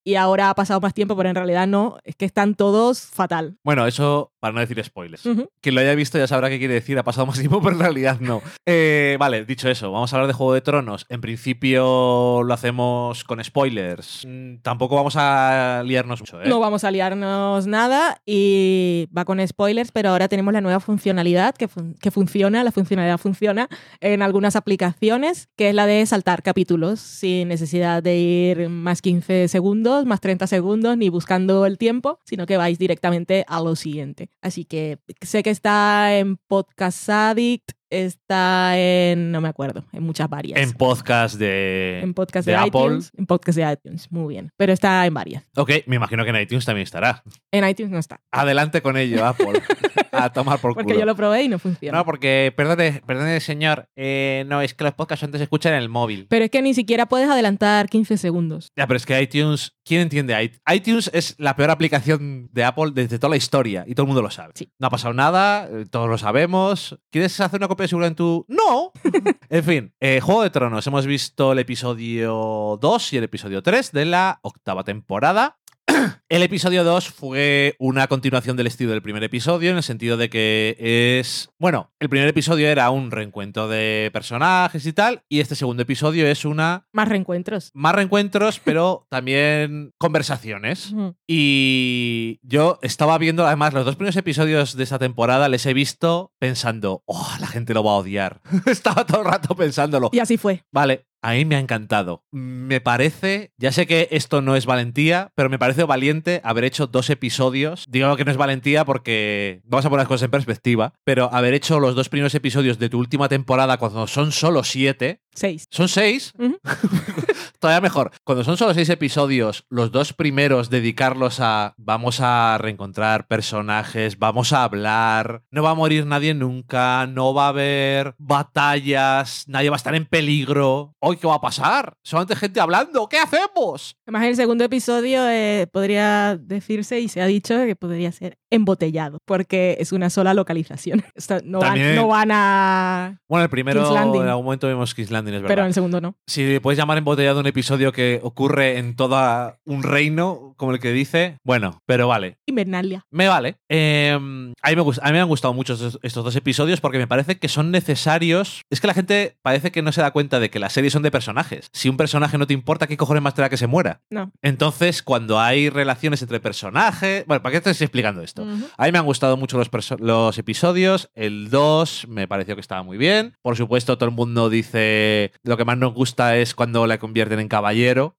y ahora ha pasado más tiempo, pero en realidad no, es que están todos fatal. Bueno, eso para no decir spoilers. Ujú. Quien lo haya visto ya sabrá qué quiere decir, ha pasado más tiempo, pero en realidad no. Eh, vale, dicho eso, vamos a hablar de Juego de Tronos. En principio lo hacemos con spoilers. Mm, tampoco vamos a liarnos mucho, ¿eh? No vamos a liarnos nada y va con spoilers, pero ahora tenemos la nueva funcionalidad que, que funciona, la funcionalidad funciona en algunas aplicaciones, que es la de saltar capítulos sin necesidad de ir más 15 segundos, más 30 segundos, ni buscando el tiempo, sino que vais directamente a lo siguiente. Así que sé que está en Podcast Addict, está en, no me acuerdo, en muchas varias. En podcast de, En podcast de de, Apple. En podcast de iTunes, muy bien. Pero está en varias. Ok, me imagino que en iTunes también estará. En iTunes no está. Adelante con ello, Apple. a tomar por Porque culo. yo lo probé y no funciona. No, porque, perdone, perdone, señor. eh, no, es que los podcasts antes se escuchan en el móvil. Pero es que ni siquiera puedes adelantar 15 segundos. Ya, pero es que iTunes, ¿quién entiende iTunes? es la peor aplicación de Apple desde toda la historia y todo el mundo lo sabe. Sí. No ha pasado nada, eh, todos lo sabemos. ¿Quieres hacer una copia de seguridad en tu...? ¡No! en fin, eh, Juego de Tronos. Hemos visto el episodio 2 y el episodio 3 de la octava temporada. El episodio 2 fue una continuación del estilo del primer episodio, en el sentido de que es. Bueno, el primer episodio era un reencuentro de personajes y tal, y este segundo episodio es una. Más reencuentros. Más reencuentros, pero también conversaciones. Y yo estaba viendo, además, los dos primeros episodios de esta temporada les he visto pensando, oh, la gente lo va a odiar. estaba todo el rato pensándolo. Y así fue. Vale, a mí me ha encantado. Me parece, ya sé que esto no es valentía, pero me parece valiente haber hecho dos episodios. Digo que no es valentía porque vamos a poner las cosas en perspectiva, pero haber hecho los dos primeros episodios de tu última temporada cuando son solo siete, Seis. Son seis. Todavía mejor. Cuando son solo seis episodios, los dos primeros dedicarlos a vamos a reencontrar personajes, vamos a hablar, no va a morir nadie nunca, no va a haber batallas, nadie va a estar en peligro. ¿Hoy qué va a pasar? Solamente gente hablando. ¿Qué hacemos? Además, el segundo episodio eh, podría decirse y se ha dicho que podría ser embotellado, porque es una sola localización. O sea, no, van, no van a... Bueno, el primero en algún momento vimos King's Landing, es verdad. Pero en el segundo no. Si puedes llamar embotellado un episodio que ocurre en todo un reino, como el que dice, bueno, pero vale. Invernalia. Me vale. Eh, a, mí me gust- a mí me han gustado mucho estos, estos dos episodios porque me parece que son necesarios. Es que la gente parece que no se da cuenta de que las series son de personajes. Si un personaje no te importa, ¿qué cojones más te da que se muera? No. Entonces, cuando hay relaciones entre personajes. Bueno, ¿para qué te estoy explicando esto? A mí me han gustado mucho los, los episodios. El 2 me pareció que estaba muy bien. Por supuesto, todo el mundo dice lo que más nos gusta es cuando la convierten en caballero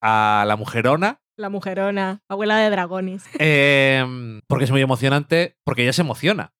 a la mujerona. La mujerona, abuela de dragones. Eh, porque es muy emocionante, porque ella se emociona.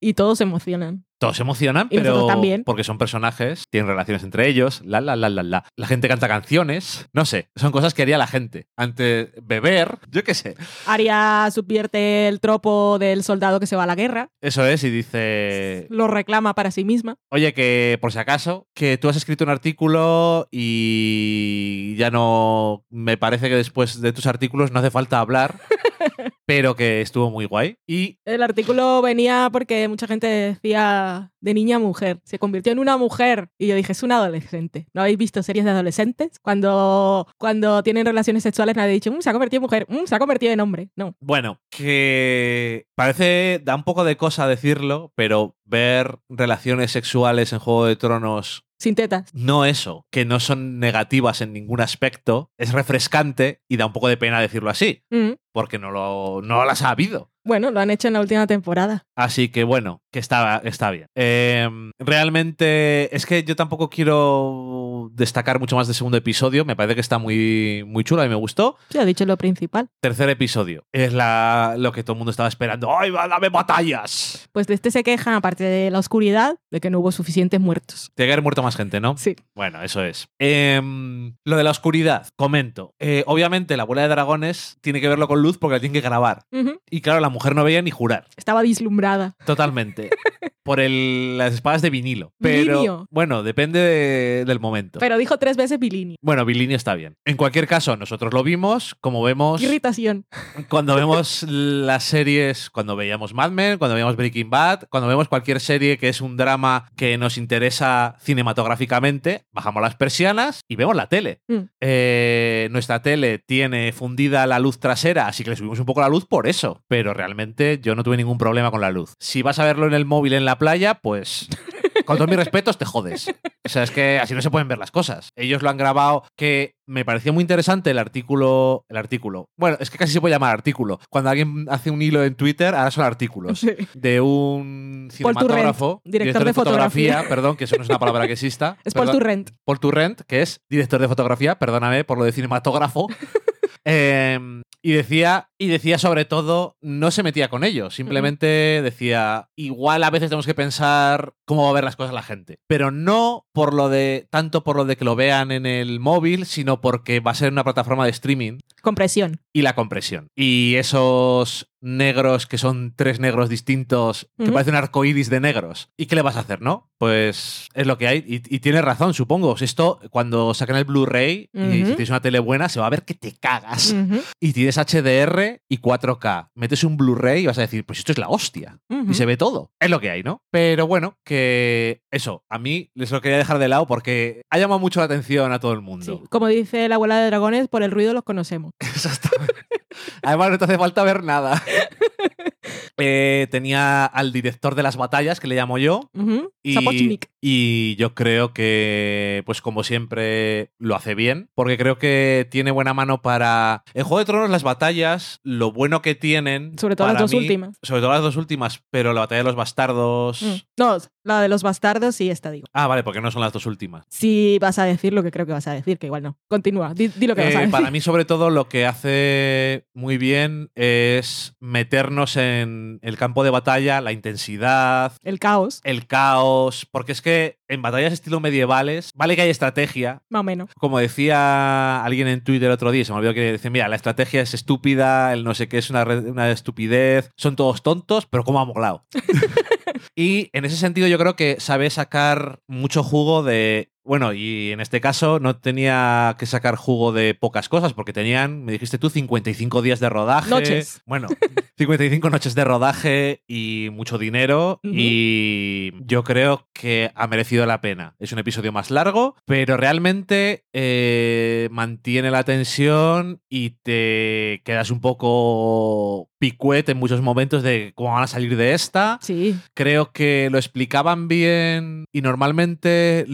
Y todos se emocionan. Todos se emocionan, Y pero también. porque son personajes, tienen relaciones entre ellos, la la la la la. La gente canta canciones, no sé, son cosas que haría la gente. Antes beber, yo qué sé. Arya subvierte el tropo del soldado que se va a la guerra, Eso es y dice, lo reclama para sí misma. Oye, que por si acaso, que tú has escrito un artículo y ya no. Me parece que después de tus artículos no hace falta hablar, pero que estuvo muy guay. Y El artículo venía porque mucha gente decía de niña a mujer. Se convirtió en una mujer. Y yo dije, es una adolescente. ¿No habéis visto series de adolescentes? Cuando, cuando tienen relaciones sexuales nadie ha dicho, "Mm, se ha convertido en mujer, mm, se ha convertido en hombre. No. bueno, que parece. da un poco de cosa decirlo, pero ver relaciones sexuales en Juego de Tronos. Sin tetas. No eso, que no son negativas en ningún aspecto, es refrescante y da un poco de pena decirlo así, Mm. porque no, lo, no las ha habido. Bueno, lo han hecho en la última temporada. Así que bueno, que está, está bien. Eh, realmente es que yo tampoco quiero destacar mucho más del segundo episodio. Me parece que está muy, muy chulo y me gustó. Sí, ha dicho lo principal. Tercer episodio. Es la, lo que todo el mundo estaba esperando. ¡Ay, va, dame batallas! Pues de este se quejan, aparte de la oscuridad, de que no hubo suficientes muertos. Tiene que haber muerto más gente, ¿no? Sí. Bueno, eso es. Em, lo de la oscuridad, comento. Eh, obviamente, la abuela de dragones tiene que verlo con luz porque la tiene que grabar. Y claro, la mujer no veía ni jurar. Estaba dislumbrada. Totalmente. Por el, las espadas de vinilo. Pero Bilinio. bueno, depende de- del momento. Pero dijo tres veces Bilini. bueno, Bilini está bien. En cualquier caso, nosotros lo vimos, como vemos Irritación. cuando vemos las series, cuando veíamos Mad Men, cuando veíamos Breaking Bad, cuando vemos cualquier serie que es un drama que nos interesa cinematográficamente, bajamos las persianas y vemos la tele. Mm. Eh, nuestra tele tiene fundida la luz trasera, así que le subimos un poco la luz por eso. Pero realmente yo no tuve ningún problema con la luz. Si vas a verlo en el móvil en la playa, pues con todos mis respetos te jodes. O sea, es que así no se pueden ver las cosas. Ellos lo han grabado, que me pareció muy interesante el artículo. El artículo. Bueno, es que casi se puede llamar artículo. Cuando alguien hace un hilo en Twitter, ahora son artículos. Sí. De un Turrent, cinematógrafo, director de fotografía. perdón, que eso no es una palabra que exista. Es Paul. Turrent. Paul Turrent, que es director de fotografía, perdóname por lo de cinematógrafo. Eh, y decía, y decía sobre todo, no se metía con ellos, simplemente decía, igual a veces tenemos que pensar cómo va a ver las cosas la gente, pero no por lo de, tanto por lo de que lo vean en el móvil, sino porque va a ser una plataforma de streaming Compresión. y la compresión. Y esos negros que son tres negros distintos, que Ujú. parecen arcoíris de negros. ¿Y qué le vas a hacer, no? Pues es lo que hay. Y, y tienes razón, supongo. Esto, cuando saquen el Blu-ray y si tienes una tele buena, se va a ver que te cagas. Y tienes HDR y 4K. Metes un Blu-ray y vas a decir, pues esto es la hostia. Y se ve todo. Es lo que hay, ¿no? Pero bueno, que eso, a mí les lo quería dejar de lado porque ha llamado mucho la atención a todo el mundo. Sí, Como dice la abuela de dragones, por el ruido los conocemos. Exactamente. Además, no te hace falta ver nada. Eh, tenía al director de las batallas, que le llamo yo. Y, Sapochnik. y yo creo que, pues como siempre, lo hace bien, porque creo que tiene buena mano para... En Juego de Tronos las batallas, lo bueno que tienen... Sobre todo las dos mí- últimas. Sobre todo las dos últimas, pero la batalla de los bastardos... Mm. No, la de los bastardos sí, esta digo. Ah, vale, porque no son las dos últimas. Si vas a decir lo que creo que vas a decir, que igual no. Continúa, di, di lo que vas a Eh, decir. para mí, sobre todo, lo que hace muy bien es meternos en el campo de batalla, la intensidad, El caos. el caos, porque es que en batallas estilo medievales, vale que hay estrategia. Más o menos. Como decía alguien en Twitter el otro día, se me olvidó que decía, mira, la estrategia es estúpida, el no sé qué es una, una estupidez, son todos tontos, pero ¿cómo ha molado? y en ese sentido yo creo que sabe sacar mucho jugo de... Bueno, y en este caso no tenía que sacar jugo de pocas cosas, porque tenían, me dijiste tú, 55 días de rodaje. Noches. Bueno, 55 noches de rodaje y mucho dinero. Y yo creo que ha merecido la pena. Es un episodio más largo, pero realmente eh, mantiene la tensión y te quedas un poco picuet en muchos momentos de cómo van a salir de esta. Sí. Creo que lo explicaban bien y normalmente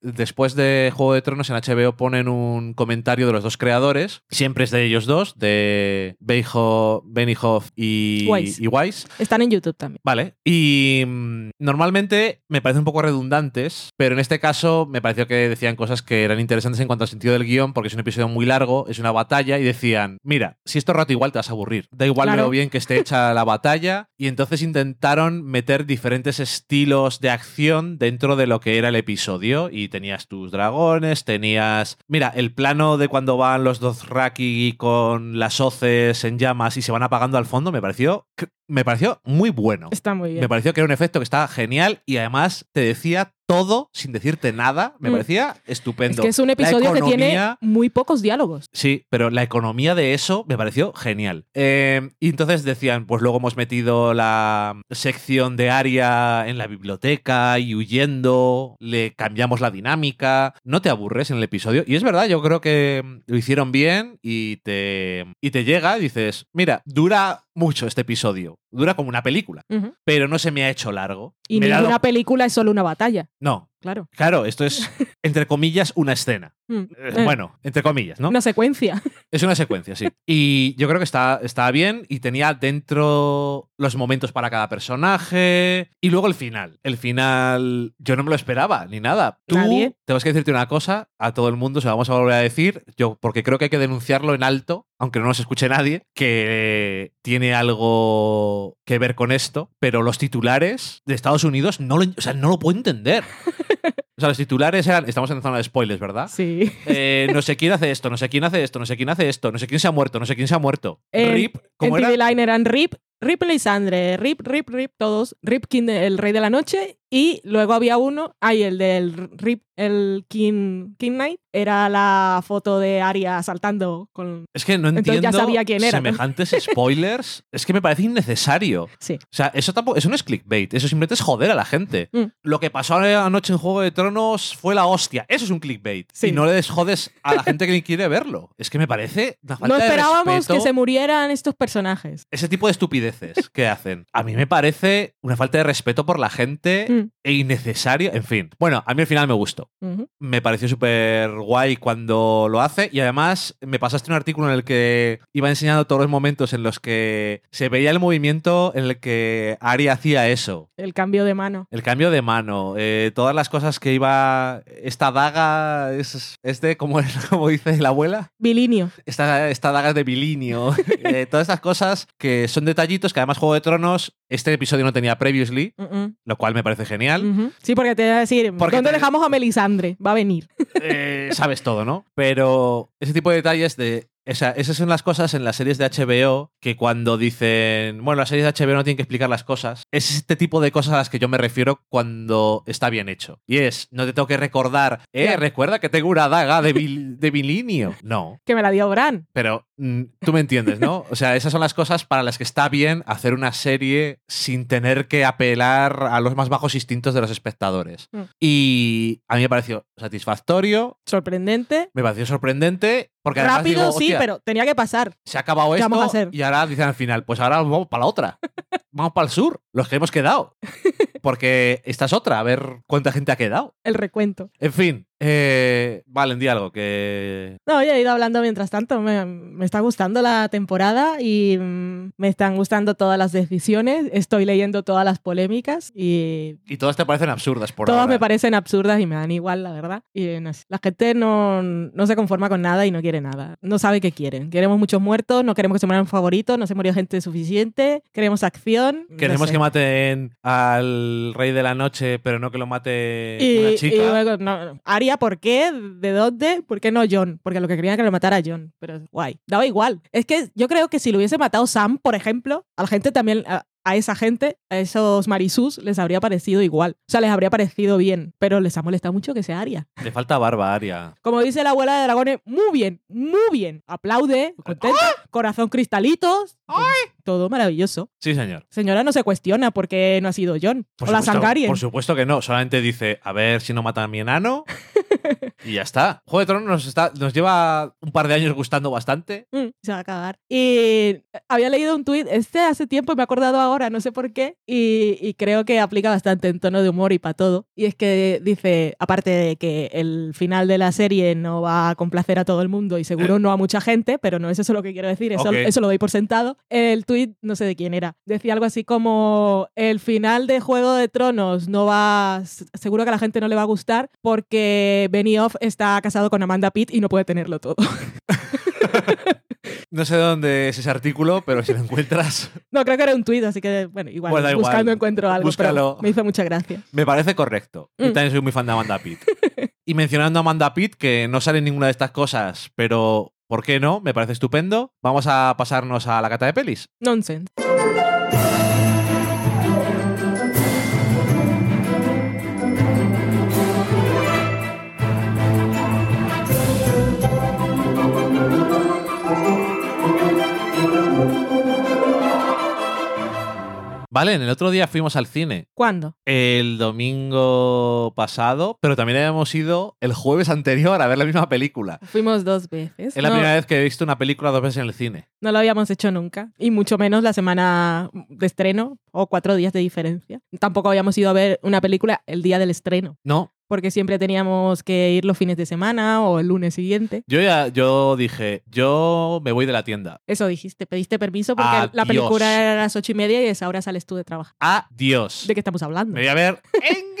después de Juego de Tronos en HBO ponen un comentario de los dos creadores. Siempre es de ellos dos, de Beijo- Benioff y Weiss. Están en YouTube también. Vale. Y mm, normalmente me parecen un poco redundantes, pero en este caso me pareció que decían cosas que eran interesantes en cuanto al sentido del guion, porque es un episodio muy largo, es una batalla, y decían, mira, si esto rato igual te vas a aburrir. Da igual Claro. veo bien que esté hecha la batalla. Y entonces intentaron meter diferentes estilos de acción dentro de lo que era el episodio. Y tenías tus dragones, tenías. Mira, el plano de cuando van los dos Raki con las hoces en llamas y se van apagando al fondo me pareció. Me pareció muy bueno. Está muy bien. Me pareció que era un efecto que estaba genial y además te decía todo sin decirte nada. Me Mm. parecía es estupendo. que es un episodio que tiene muy pocos diálogos. Sí, pero la economía de eso me pareció genial. Eh, y entonces decían, pues luego hemos metido la sección de Aria en la biblioteca y huyendo, le cambiamos la dinámica, no te aburres en el episodio. Y es verdad, yo creo que lo hicieron bien y te, y te llega y dices, mira, dura mucho este episodio, dura como una película, pero no se me ha hecho largo. Y Me dado- ninguna película es solo una batalla. No, Claro. claro, esto es, entre comillas, una escena. Mm. Eh, Eh, Bueno, entre comillas, ¿no? Una secuencia. Es una secuencia, sí. Y yo creo que está, está bien y tenía dentro los momentos para cada personaje y luego el final. El final yo no me lo esperaba ni nada. Tú Nadie. tengo que decirte una cosa a todo el mundo, se lo vamos a volver a decir, yo porque creo que hay que denunciarlo en alto, aunque no nos escuche nadie, que tiene algo que ver con esto, pero los titulares de Estados Unidos no lo, o sea, no lo puedo entender. O sea, los titulares eran, estamos en zona de spoilers, ¿verdad? Sí. Eh, no sé quién hace esto, no sé quién hace esto, no sé quién hace esto, no sé quién se ha muerto, no sé quién se ha muerto. Rip, ¿cómo era? TV Line eran Rip, Rip Lisandre, Rip, Rip, Rip, todos. Rip King, el rey de la noche. Y luego había uno, ay, el del Rip, el King, King Knight, era la foto de Arya saltando con... Es que no Entonces entiendo ya sabía quién era, ¿no? semejantes spoilers. es que me parece innecesario. Sí. O sea, eso tampoco, eso no es clickbait, eso simplemente es joder a la gente. Mm. Lo que pasó anoche en Juego de Tronos fue la hostia. Eso es un clickbait. Sí. Y no le des jodes a la gente que quiere verlo. Es que me parece una falta No de esperábamos respeto. que se murieran estos personajes. Ese tipo de estupideces que hacen. A mí me parece una falta de respeto por la gente Mm. E innecesario. En fin. Bueno, a mí al final me gustó. Ujú. Me pareció súper guay cuando lo hace y además me pasaste un artículo en el que iba enseñando todos los momentos en los que se veía el movimiento en el que Ari hacía eso. El cambio de mano. El cambio de mano, eh, todas las cosas que iba... Esta daga es, es de, como, como dice la abuela, Bilinio. esta, esta daga es de bilinio. Eh, todas estas cosas que son detallitos que además Juego de Tronos, este episodio no tenía previously, Mm, lo cual me parece genial. Sí, porque te voy a decir, Porque ¿dónde te- dejamos a Melisandre? Va a venir. Eh, sabes todo, ¿no? Pero ese tipo de detalles de. Esas son las cosas en las series de HBO que cuando dicen, bueno, las series de HBO no tienen que explicar las cosas, es este tipo de cosas a las que yo me refiero cuando está bien hecho. Y es, no te tengo que recordar, eh, recuerda que tengo una daga de, bil- de bilinio. No, Que me la dio Bran. pero mm, tú me entiendes, ¿no? O sea, esas son las cosas para las que está bien hacer una serie sin tener que apelar a los más bajos instintos de los espectadores. Mm. Y a mí me pareció satisfactorio, Sorprendente. me pareció sorprendente, porque además Rápido, digo, sí, "Hostia, pero tenía que pasar. se ha acabado ¿qué esto vamos a hacer? y ahora dicen al final, pues ahora vamos para la otra. vamos para el sur, los que hemos quedado. Porque esta es otra, a ver cuánta gente ha quedado. El recuento. En fin, Eh, Valen, di algo que. No, yo he ido hablando mientras tanto. Me, me está gustando la temporada y mm, me están gustando todas las decisiones. Estoy leyendo todas las polémicas y Y todas te parecen absurdas por todas ahora. me parecen absurdas y me dan igual, la verdad. Y no sé, la gente no, no se conforma con nada y no quiere nada. No sabe qué quieren. Queremos muchos muertos, no queremos que se mueran favoritos, no se murió gente suficiente, queremos acción. no Queremos sé. que maten al rey de la noche, pero no que lo mate Y, una y chica. luego, no, Aria, ¿por qué? ¿De dónde? ¿Por qué no John? Porque lo que querían era que lo matara John. Pero guay. Daba igual. Es que yo creo que si lo hubiese matado Sam, por ejemplo, a la gente también. A, a esa gente, a esos marisús, les habría parecido igual. O sea, les habría parecido bien. Pero les ha molestado mucho que sea Aria. Le falta barba, Aria. Como dice la abuela de dragones, muy bien, muy bien. Aplaude, contenta, corazón cristalitos. Todo maravilloso. Sí, señor. Señora no se cuestiona por qué no ha sido John. Por o la supuesto- Sangarian. Por supuesto que no. Solamente dice, a ver si no matan a mi enano. y ya está. Juego de Tronos nos, está, nos lleva un par de años gustando bastante. Mm, se va a acabar. Y había leído un tuit, este hace tiempo, y me he acordado ahora, no sé por qué, y, y creo que aplica bastante en tono de humor y para todo. Y es que dice, aparte de que el final de la serie no va a complacer a todo el mundo y seguro no a mucha gente, pero no es eso lo que quiero decir, eso, Ok. eso lo doy por sentado. El no sé de quién era, decía algo así como, el final de Juego de Tronos no va, seguro que a la gente no le va a gustar porque Benioff está casado con Amanda Pitt y no puede tenerlo todo. No sé de dónde es ese artículo, pero si lo encuentras, No, creo que era un tuit, así que, bueno, igual, buscando encuentro algo, Búscalo. pero me hizo mucha gracia. me parece correcto. Yo Mm. también soy muy fan de Amanda Pitt. y mencionando a Amanda Pitt, que no sale en ninguna de estas cosas, pero ¿por qué no? Me parece estupendo. Vamos a pasarnos a la cata de pelis. Nonsense. Vale, en el otro día fuimos al cine. ¿Cuándo? El domingo pasado, pero también habíamos ido el jueves anterior a ver la misma película. Fuimos dos veces. Es la no, primera vez que he visto una película dos veces en el cine. no lo habíamos hecho nunca. Y mucho menos la semana de estreno o cuatro días de diferencia. Tampoco habíamos ido a ver una película el día del estreno. No, Porque siempre teníamos que ir los fines de semana o el lunes siguiente. yo ya yo dije, yo me voy de la tienda. Eso dijiste, pediste permiso porque la Adiós. película era a las ocho y media y a esa hora sales tú de trabajar. Adiós. ¿De qué estamos hablando? Me voy a ver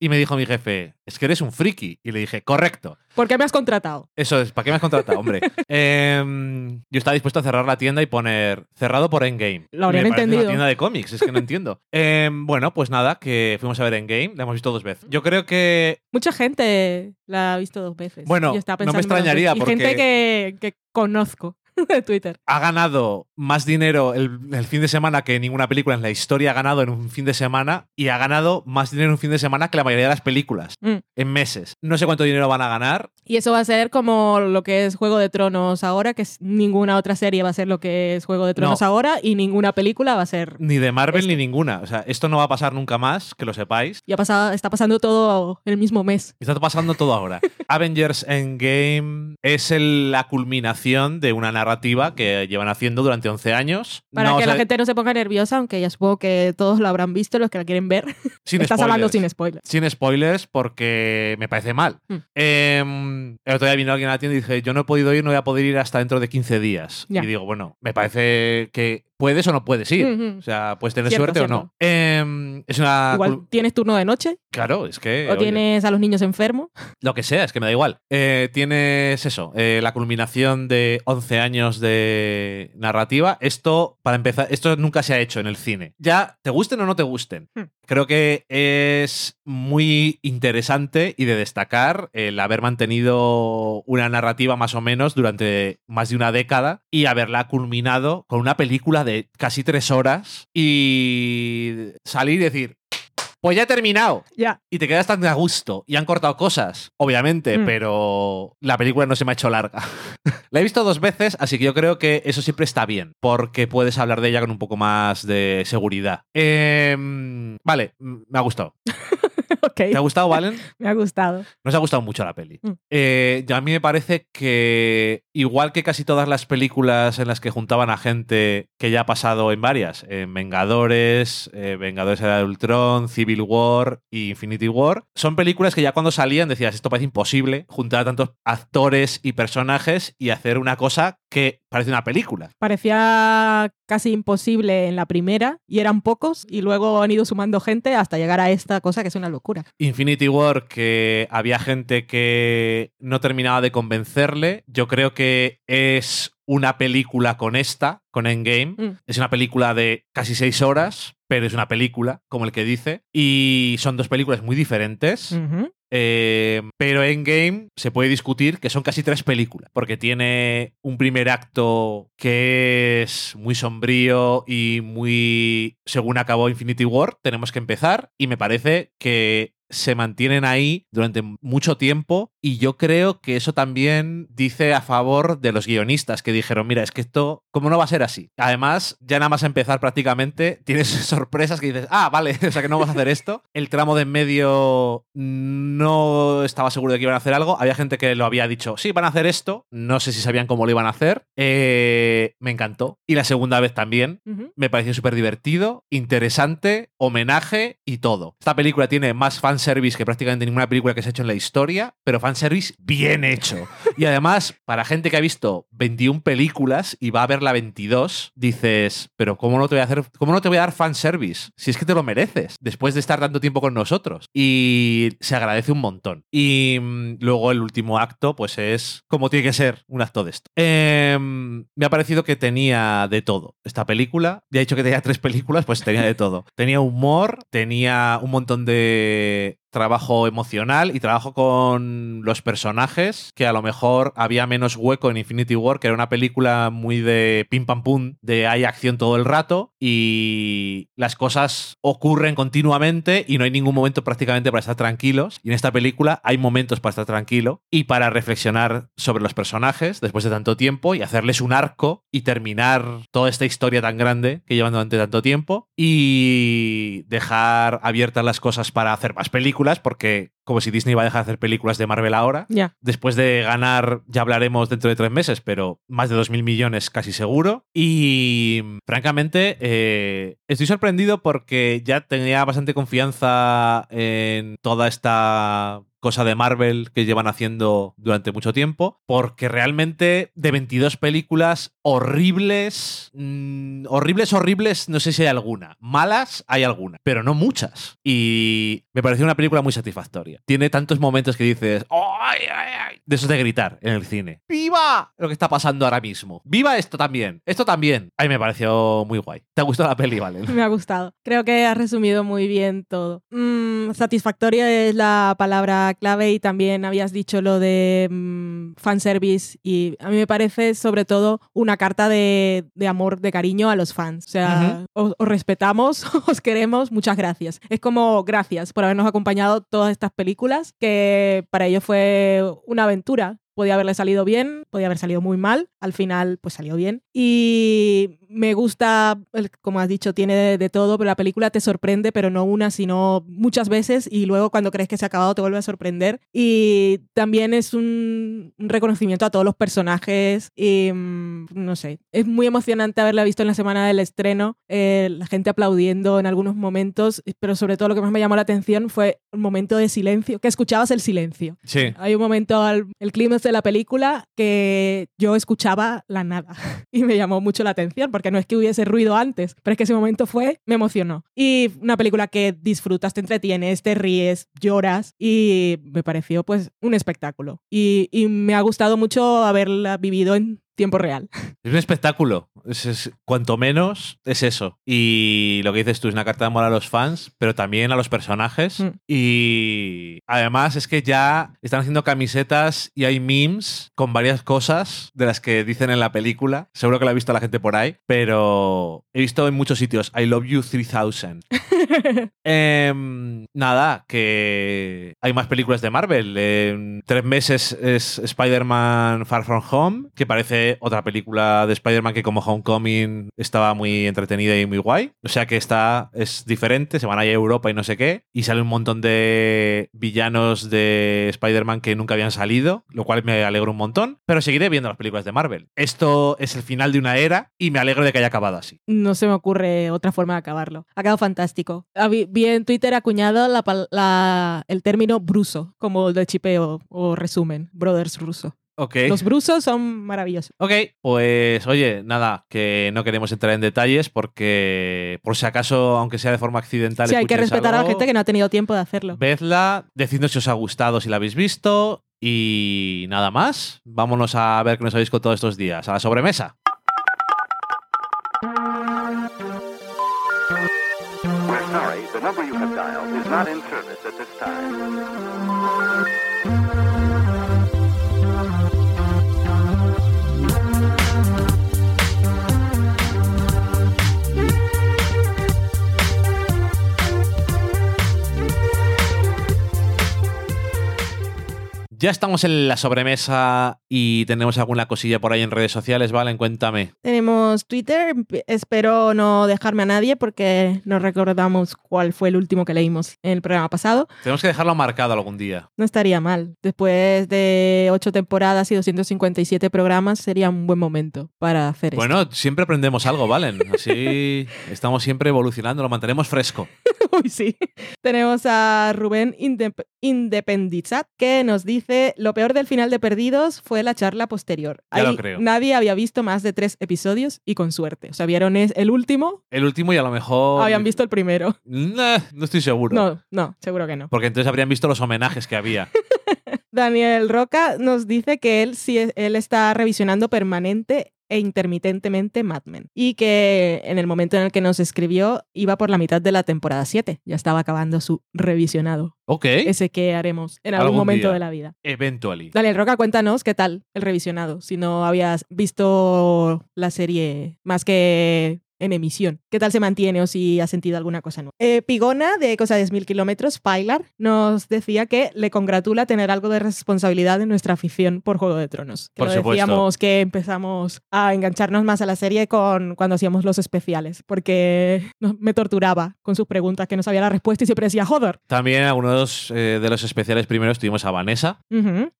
Y me dijo mi jefe, es que eres un friki. Y le dije, correcto. ¿Por qué me has contratado? Eso es, ¿para qué me has contratado, hombre? Em, yo estaba dispuesto a cerrar la tienda y poner cerrado por Endgame. Lo habrían Me entendido. Una tienda de cómics, es que no entiendo. Em, bueno, pues nada, que fuimos a ver Endgame, la hemos visto dos veces. Yo creo que Mucha gente la ha visto dos veces. Bueno, Yo estaba no me extrañaría. Y porque- gente que, que conozco de Twitter. ha ganado más dinero el, el fin de semana que ninguna película en la historia ha ganado en un fin de semana y ha ganado más dinero en un fin de semana que la mayoría de las películas Mm. en meses. No sé cuánto dinero van a ganar. Y eso va a ser como lo que es Juego de Tronos ahora, que es- ninguna otra serie va a ser lo que es Juego de Tronos No. ahora y ninguna película va a ser... Ni de Marvel Esto. ni ninguna. O sea, esto no va a pasar nunca más, que lo sepáis. Ya pasado, está pasando todo el mismo mes. Está pasando todo ahora. Avengers Endgame es el- la culminación de una narrativa que llevan haciendo durante 11 años. Para No que la gente no se ponga nerviosa, aunque ya supongo que todos lo habrán visto, los que la quieren ver. sin Estás hablando sin spoilers. Sin spoilers porque me parece mal. Mm. Eh, el otro día vino alguien a la tienda y dije, yo no he podido ir, no voy a poder ir hasta dentro de 15 días. Ya. Y digo, bueno, me parece que puedes o no puedes ir. O sea, puedes tener Cierto, suerte cierto. o no. Eh, es una... Igual tienes turno de noche Claro, es que... o oye, tienes a los niños enfermos. Lo que sea, es que me da igual. Eh, tienes eso, eh, la culminación de 11 años de narrativa. Esto, para empezar, esto nunca se ha hecho en el cine. Ya, te gusten o no te gusten. Hmm. Creo que es muy interesante y de destacar el haber mantenido una narrativa más o menos durante más de una década y haberla culminado con una película de casi tres horas y salir y decir, pues ya he terminado Ya. y te quedas tan a gusto. Y han cortado cosas, obviamente, Mm. pero la película no se me ha hecho larga. la he visto dos veces, así que yo creo que eso siempre está bien, porque puedes hablar de ella con un poco más de seguridad. Em, vale, me ha gustado. ok. ¿Te ha gustado, Valen? Me ha gustado. Nos ha gustado mucho la peli. Mm. Eh, a mí me parece que igual que casi todas las películas en las que juntaban a gente que ya ha pasado en varias, en Vengadores, eh, Vengadores era de Ultron, Civil War y Infinity War, son películas que ya cuando salían decías, esto parece imposible, juntar a tantos actores y personajes y hacer una cosa que parece una película. Parecía casi imposible en la primera y eran pocos y luego han ido sumando gente hasta llegar a esta cosa que es una locura. Infinity War, que había gente que no terminaba de convencerle, yo creo que es una película con esta, con Endgame. Mm. Es una película de casi seis horas, pero es una película, como el que dice. Y son dos películas muy diferentes. Eh, pero Endgame se puede discutir que son casi tres películas, porque tiene un primer acto que es muy sombrío y muy... Según acabó Infinity War, tenemos que empezar y me parece que se mantienen ahí durante mucho tiempo y yo creo que eso también dice a favor de los guionistas que dijeron, mira, es que esto, ¿cómo no va a ser así? Además, ya nada más empezar prácticamente, tienes sorpresas que dices, ah, vale, o sea que no vas a hacer esto. El tramo de en medio no estaba seguro de que iban a hacer algo, había gente que lo había dicho, sí, van a hacer esto, no sé si sabían cómo lo iban a hacer, Eh, me encantó. Y la segunda vez también, me pareció súper divertido, interesante, homenaje y todo. Esta película tiene más fanservice que prácticamente ninguna película que se ha hecho en la historia, pero fanservice bien hecho. Y además, para gente que ha visto 21 películas y va a ver la 22, dices, pero ¿cómo no te voy a hacer, cómo no te voy a dar fanservice? Si es que te lo mereces, después de estar tanto tiempo con nosotros. Y se agradece un montón. Y mm, luego el último acto, pues es como tiene que ser un acto de esto. Em, me ha parecido que tenía de todo esta película. Ya he dicho que tenía tres películas, pues tenía de todo. Tenía humor, tenía un montón de trabajo emocional y trabajo con los personajes, que a lo mejor había menos hueco en Infinity War, que era una película muy de pim pam pum, de hay acción todo el rato y las cosas ocurren continuamente y no hay ningún momento prácticamente para estar tranquilos. Y en esta película hay momentos para estar tranquilo y para reflexionar sobre los personajes después de tanto tiempo y hacerles un arco y terminar toda esta historia tan grande que llevan durante tanto tiempo y dejar abiertas las cosas para hacer más películas porque como si Disney va a dejar de hacer películas de Marvel ahora. Ya. Después de ganar, ya hablaremos dentro de tres meses, pero más de 2.000 millones casi seguro. Y francamente, eh, estoy sorprendido porque ya tenía bastante confianza en toda esta cosa de Marvel que llevan haciendo durante mucho tiempo, porque realmente de 22 películas horribles, mm, horribles, horribles, no sé si hay alguna. Malas hay alguna, pero no muchas. Y me pareció una película muy satisfactoria. Tiene tantos momentos que dices, ¡ay, ay, ay! De esos de gritar en el cine. ¡Viva lo que está pasando ahora mismo! ¡Viva esto también! Esto también. Ay, me pareció muy guay. ¿Te ha gustado la peli, Vale? Me ha gustado. Creo que has resumido muy bien todo. Mm, satisfactoria es la palabra clave y también habías dicho lo de mm, fanservice y a mí me parece sobre todo una carta de, de amor, de cariño a los fans. O sea, os, os respetamos, os queremos, muchas gracias. Es como gracias por habernos acompañado todas estas películas que para ellos fue una aventura. Podía haberle salido bien, podía haber salido muy mal. Al final, pues salió bien. Y me gusta, como has dicho, tiene de, de todo, pero la película te sorprende, pero no una, sino muchas veces. Y luego, cuando crees que se ha acabado, te vuelve a sorprender. Y también es un, un reconocimiento a todos los personajes. Y mm, no sé, es muy emocionante haberla visto en la semana del estreno, eh, la gente aplaudiendo en algunos momentos, pero sobre todo lo que más me llamó la atención fue un momento de silencio, que escuchabas el silencio. Sí. Hay un momento, al, el clímax de la película, que yo escuchaba la nada y me llamó mucho la atención, porque no es que hubiese ruido antes, pero es que ese momento fue, me emocionó. Y una película que disfrutas, te entretienes, te ríes, lloras y me pareció pues un espectáculo. Y, y me ha gustado mucho haberla vivido en tiempo real. Es un espectáculo. Es, es- cuanto menos es eso. Y lo que dices tú es una carta de amor a los fans, pero también a los personajes. Mm. Y además es que ya están haciendo camisetas y hay memes con varias cosas de las que dicen en la película. Seguro que lo ha visto la gente por ahí, pero he visto en muchos sitios I love you 3000. Em, nada, que hay más películas de Marvel. Tres meses es Spider-Man Far From Home, que parece otra película de Spider-Man que como Homecoming estaba muy entretenida y muy guay. O sea que esta es diferente, se van a ir a Europa y no sé qué. Y sale un montón de villanos de Spider-Man que nunca habían salido, lo cual me alegro un montón. Pero seguiré viendo las películas de Marvel. Esto es el final de una era y me alegro de que haya acabado así. No se me ocurre otra forma de acabarlo. Ha quedado fantástico. Habi- Vi en Twitter acuñado la la- el término bruso, como el de chipeo o resumen, brothers ruso. Ok. Los brusos son maravillosos. Ok, pues oye, nada, que no queremos entrar en detalles porque por si acaso, aunque sea de forma accidental, Sí, hay que respetar a la gente que no ha tenido tiempo de hacerlo. Vedla, decidnos si os ha gustado, si la habéis visto y nada más. Vámonos a ver qué nos habéis contado estos días. A la sobremesa. Not in service at this time. Ya estamos en la sobremesa y tenemos alguna cosilla por ahí en redes sociales, ¿vale? Cuéntame. Tenemos Twitter, espero no dejarme a nadie porque no recordamos cuál fue el último que leímos en el programa pasado. Tenemos que dejarlo marcado algún día. No estaría mal. Después de ocho temporadas y 257 programas sería un buen momento para hacer esto. Bueno, siempre aprendemos algo, ¿valen? Así estamos siempre evolucionando, lo mantenemos fresco. Uy, sí. Tenemos a Rubén Indep- Independizat que nos dice lo peor del final de Perdidos fue la charla posterior. Ya lo creo. Nadie había visto más de tres episodios y con suerte. O sea, vieron es- el último, El último y a lo mejor... habían visto el primero. Nah, no estoy seguro. No, no, seguro que no. Porque entonces habrían visto los homenajes que había. Daniel Roca nos dice que él sí él está revisionando permanente e intermitentemente Mad Men y que en el momento en el que nos escribió iba por la mitad de la temporada 7, ya estaba acabando su revisionado, Ok. ese que haremos en algún, Algún momento día. de la vida. Eventually. Daniel Roca, cuéntanos qué tal el revisionado, si no habías visto la serie más que en emisión. ¿Qué tal se mantiene o si has sentido alguna cosa nueva? Eh, Pigona, de Cosa de Mil Kilómetros, Pilar, nos decía que le congratula tener algo de responsabilidad en nuestra afición por Juego de Tronos. Que Por lo supuesto. decíamos que empezamos a engancharnos más a la serie con cuando hacíamos los especiales, porque me torturaba con sus preguntas, que no sabía la respuesta y siempre decía, joder, También algunos eh, de los especiales primeros tuvimos a Vanessa.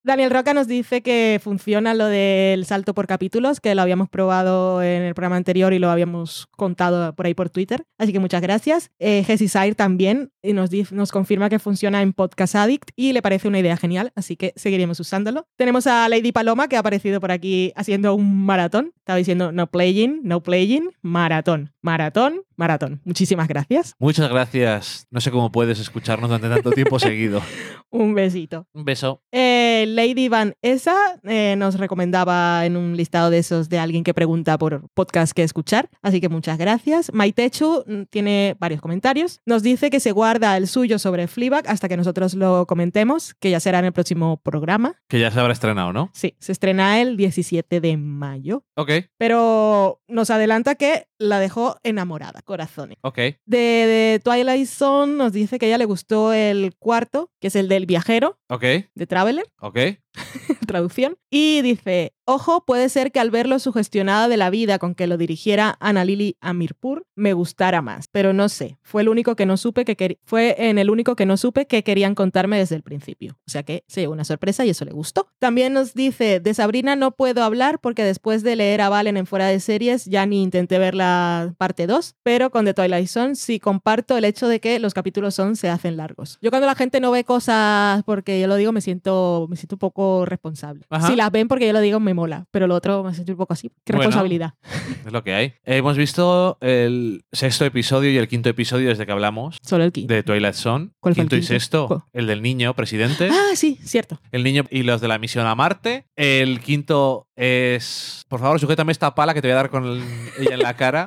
Daniel Roca nos dice que funciona lo del salto por capítulos, que lo habíamos probado en el programa anterior y lo habíamos contado por ahí por Twitter. Así que muchas gracias. Eh, Jesse Sair también y nos, nos confirma que funciona en Podcast Addict y le parece una idea genial, así que seguiremos usándolo. Tenemos a Lady Paloma que ha aparecido por aquí haciendo un maratón. Estaba diciendo no playing, no playing, maratón, maratón, maratón. Muchísimas gracias. Muchas gracias. No sé cómo puedes escucharnos durante tanto tiempo seguido. Un besito. Un beso. Eh, Lady Van Esa eh, nos recomendaba en un listado de esos de alguien que pregunta por podcast que escuchar, así que muchas gracias. Maitechu mm, tiene varios comentarios. Nos dice que se guarda el suyo sobre Fleabag hasta que nosotros lo comentemos, que ya será en el próximo programa. Que ya se habrá estrenado, ¿no? Sí, se estrena el 17 de mayo, Ok, pero nos adelanta que la dejó enamorada, corazones. ok. De, de Twilight Zone nos dice que a ella le gustó el cuarto, que es el del viajero, Ok, de Traveler. ok. traducción. Y dice, ojo, puede ser que al verlo sugestionada de la vida con que lo dirigiera Ana Lili Amirpur, me gustara más. Pero no sé, fue el único que no supe que fue en el único que no supe que querían contarme desde el principio. O sea que se llevó una sorpresa y eso le gustó. También nos dice, de Sabrina no puedo hablar porque después de leer a Valen en fuera de series ya ni intenté ver la parte 2, pero con The Twilight Zone sí comparto el hecho de que los capítulos son se hacen largos. Yo cuando la gente no ve cosas porque yo lo digo me siento me siento un poco responsable. Ajá. Si las ven porque yo lo digo me mola, pero lo otro me siento un poco así. Qué Bueno. responsabilidad. Es lo que hay. Hemos visto el sexto episodio y el quinto episodio desde que hablamos Solo el quinto. de Twilight Zone. ¿Cuál fue el Quinto y quinto? sexto. ¿Cuál? El del niño presidente. Ah, sí, cierto. El niño y los de la misión a Marte. El quinto es. Por favor, sujétame esta pala que te voy a dar con el- ella en la cara.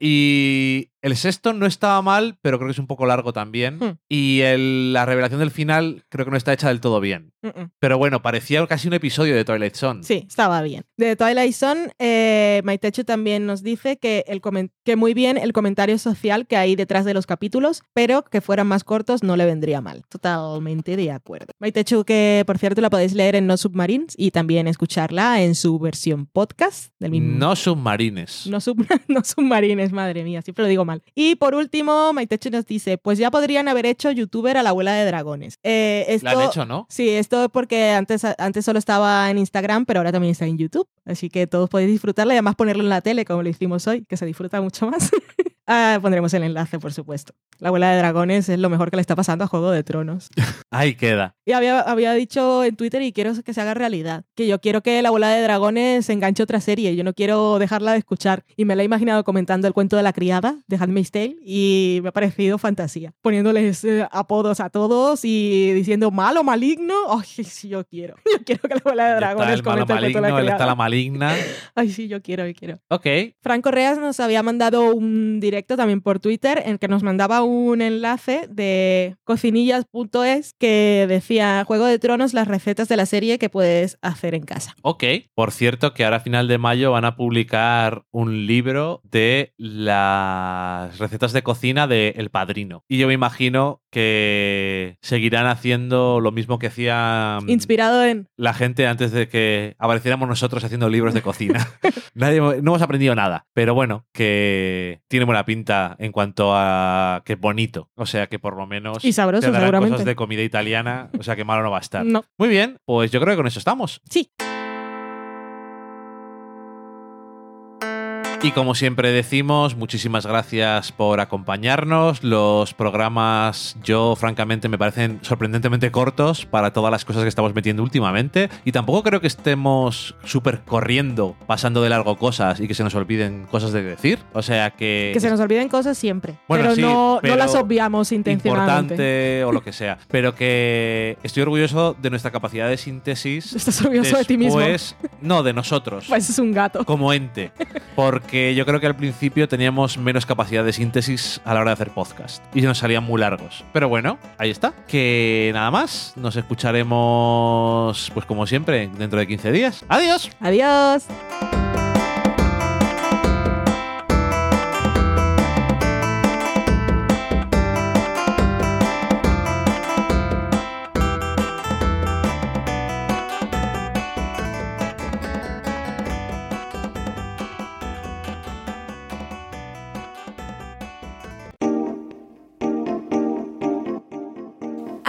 Y El sexto no estaba mal, pero creo que es un poco largo también. Hmm. Y el- la revelación del final creo que no está hecha del todo bien. Pero bueno, parecía casi un episodio de Twilight Zone. Sí, estaba bien. De Twilight Zone, eh, Maitechu también nos dice que, el comen- que muy bien el comentario social que hay detrás de los capítulos, pero que fueran más cortos no le vendría mal. Totalmente de acuerdo. Maitechu, que por cierto la podéis leer en No Submarines y también escucharla en su versión podcast del mismo. No submarines. No, sub- no submarines, madre mía, siempre lo digo mal. Y por último, Maitechu nos dice, pues ya podrían haber hecho youtuber a la abuela de dragones. Eh, esto, La han hecho, ¿no? Sí, esto es porque antes, antes solo estaba en Instagram, pero ahora también está en YouTube. Así que todos podéis disfrutarla y además ponerlo en la tele, como lo hicimos hoy, que se disfruta mucho más. Ah, pondremos el enlace, por supuesto. La abuela de dragones es lo mejor que le está pasando a Juego de Tronos. Ahí queda. Y había, había dicho en Twitter y quiero que se haga realidad. Que yo quiero que la abuela de dragones enganche otra serie. Yo no quiero dejarla de escuchar. Y me la he imaginado comentando el cuento de la criada de Handmaid's Tale y me ha parecido fantasía. Poniéndoles eh, apodos a todos y diciendo malo, maligno. Ay, sí, yo quiero. Yo quiero que la abuela de dragones está el malo comente el cuento de la maligno, él está criada. la maligna. Ay, sí, yo quiero, yo quiero. Ok. Fran Correas nos había mandado un directo también por Twitter en que nos mandaba un enlace de cocinillas.es que decía Juego de Tronos, las recetas de la serie que puedes hacer en casa. Ok. Por cierto, que ahora a final de mayo van a publicar un libro de las recetas de cocina de El Padrino. Y yo me imagino que seguirán haciendo lo mismo que hacían Inspirado en... la gente antes de que apareciéramos nosotros haciendo libros de cocina. Nadie, no hemos aprendido nada. Pero bueno, que tiene buena pinta en cuanto a que es bonito. O sea que por lo menos Y sabroso, te darán seguramente. cosas de comida italiana. O sea que malo no va a estar. No. Muy bien, pues yo creo que con eso estamos. Sí. Y como siempre decimos, muchísimas gracias por acompañarnos. Los programas, yo francamente me parecen sorprendentemente cortos para todas las cosas que estamos metiendo últimamente. Y tampoco creo que estemos súper corriendo, pasando de largo cosas y que se nos olviden cosas de decir. O sea que... Que se nos olviden cosas siempre. Bueno, pero, sí, no, pero no las obviamos intencionalmente. importante o lo que sea. Pero que estoy orgulloso de nuestra capacidad de síntesis. Estás orgulloso de ti mismo. No, de nosotros. Pues es un gato. como ente. Porque yo creo que al principio teníamos menos capacidad de síntesis a la hora de hacer podcast. Y nos salían muy largos. Pero bueno, ahí está. Que nada más. Nos escucharemos, pues como siempre, dentro de 15 días. ¡Adiós! Adiós.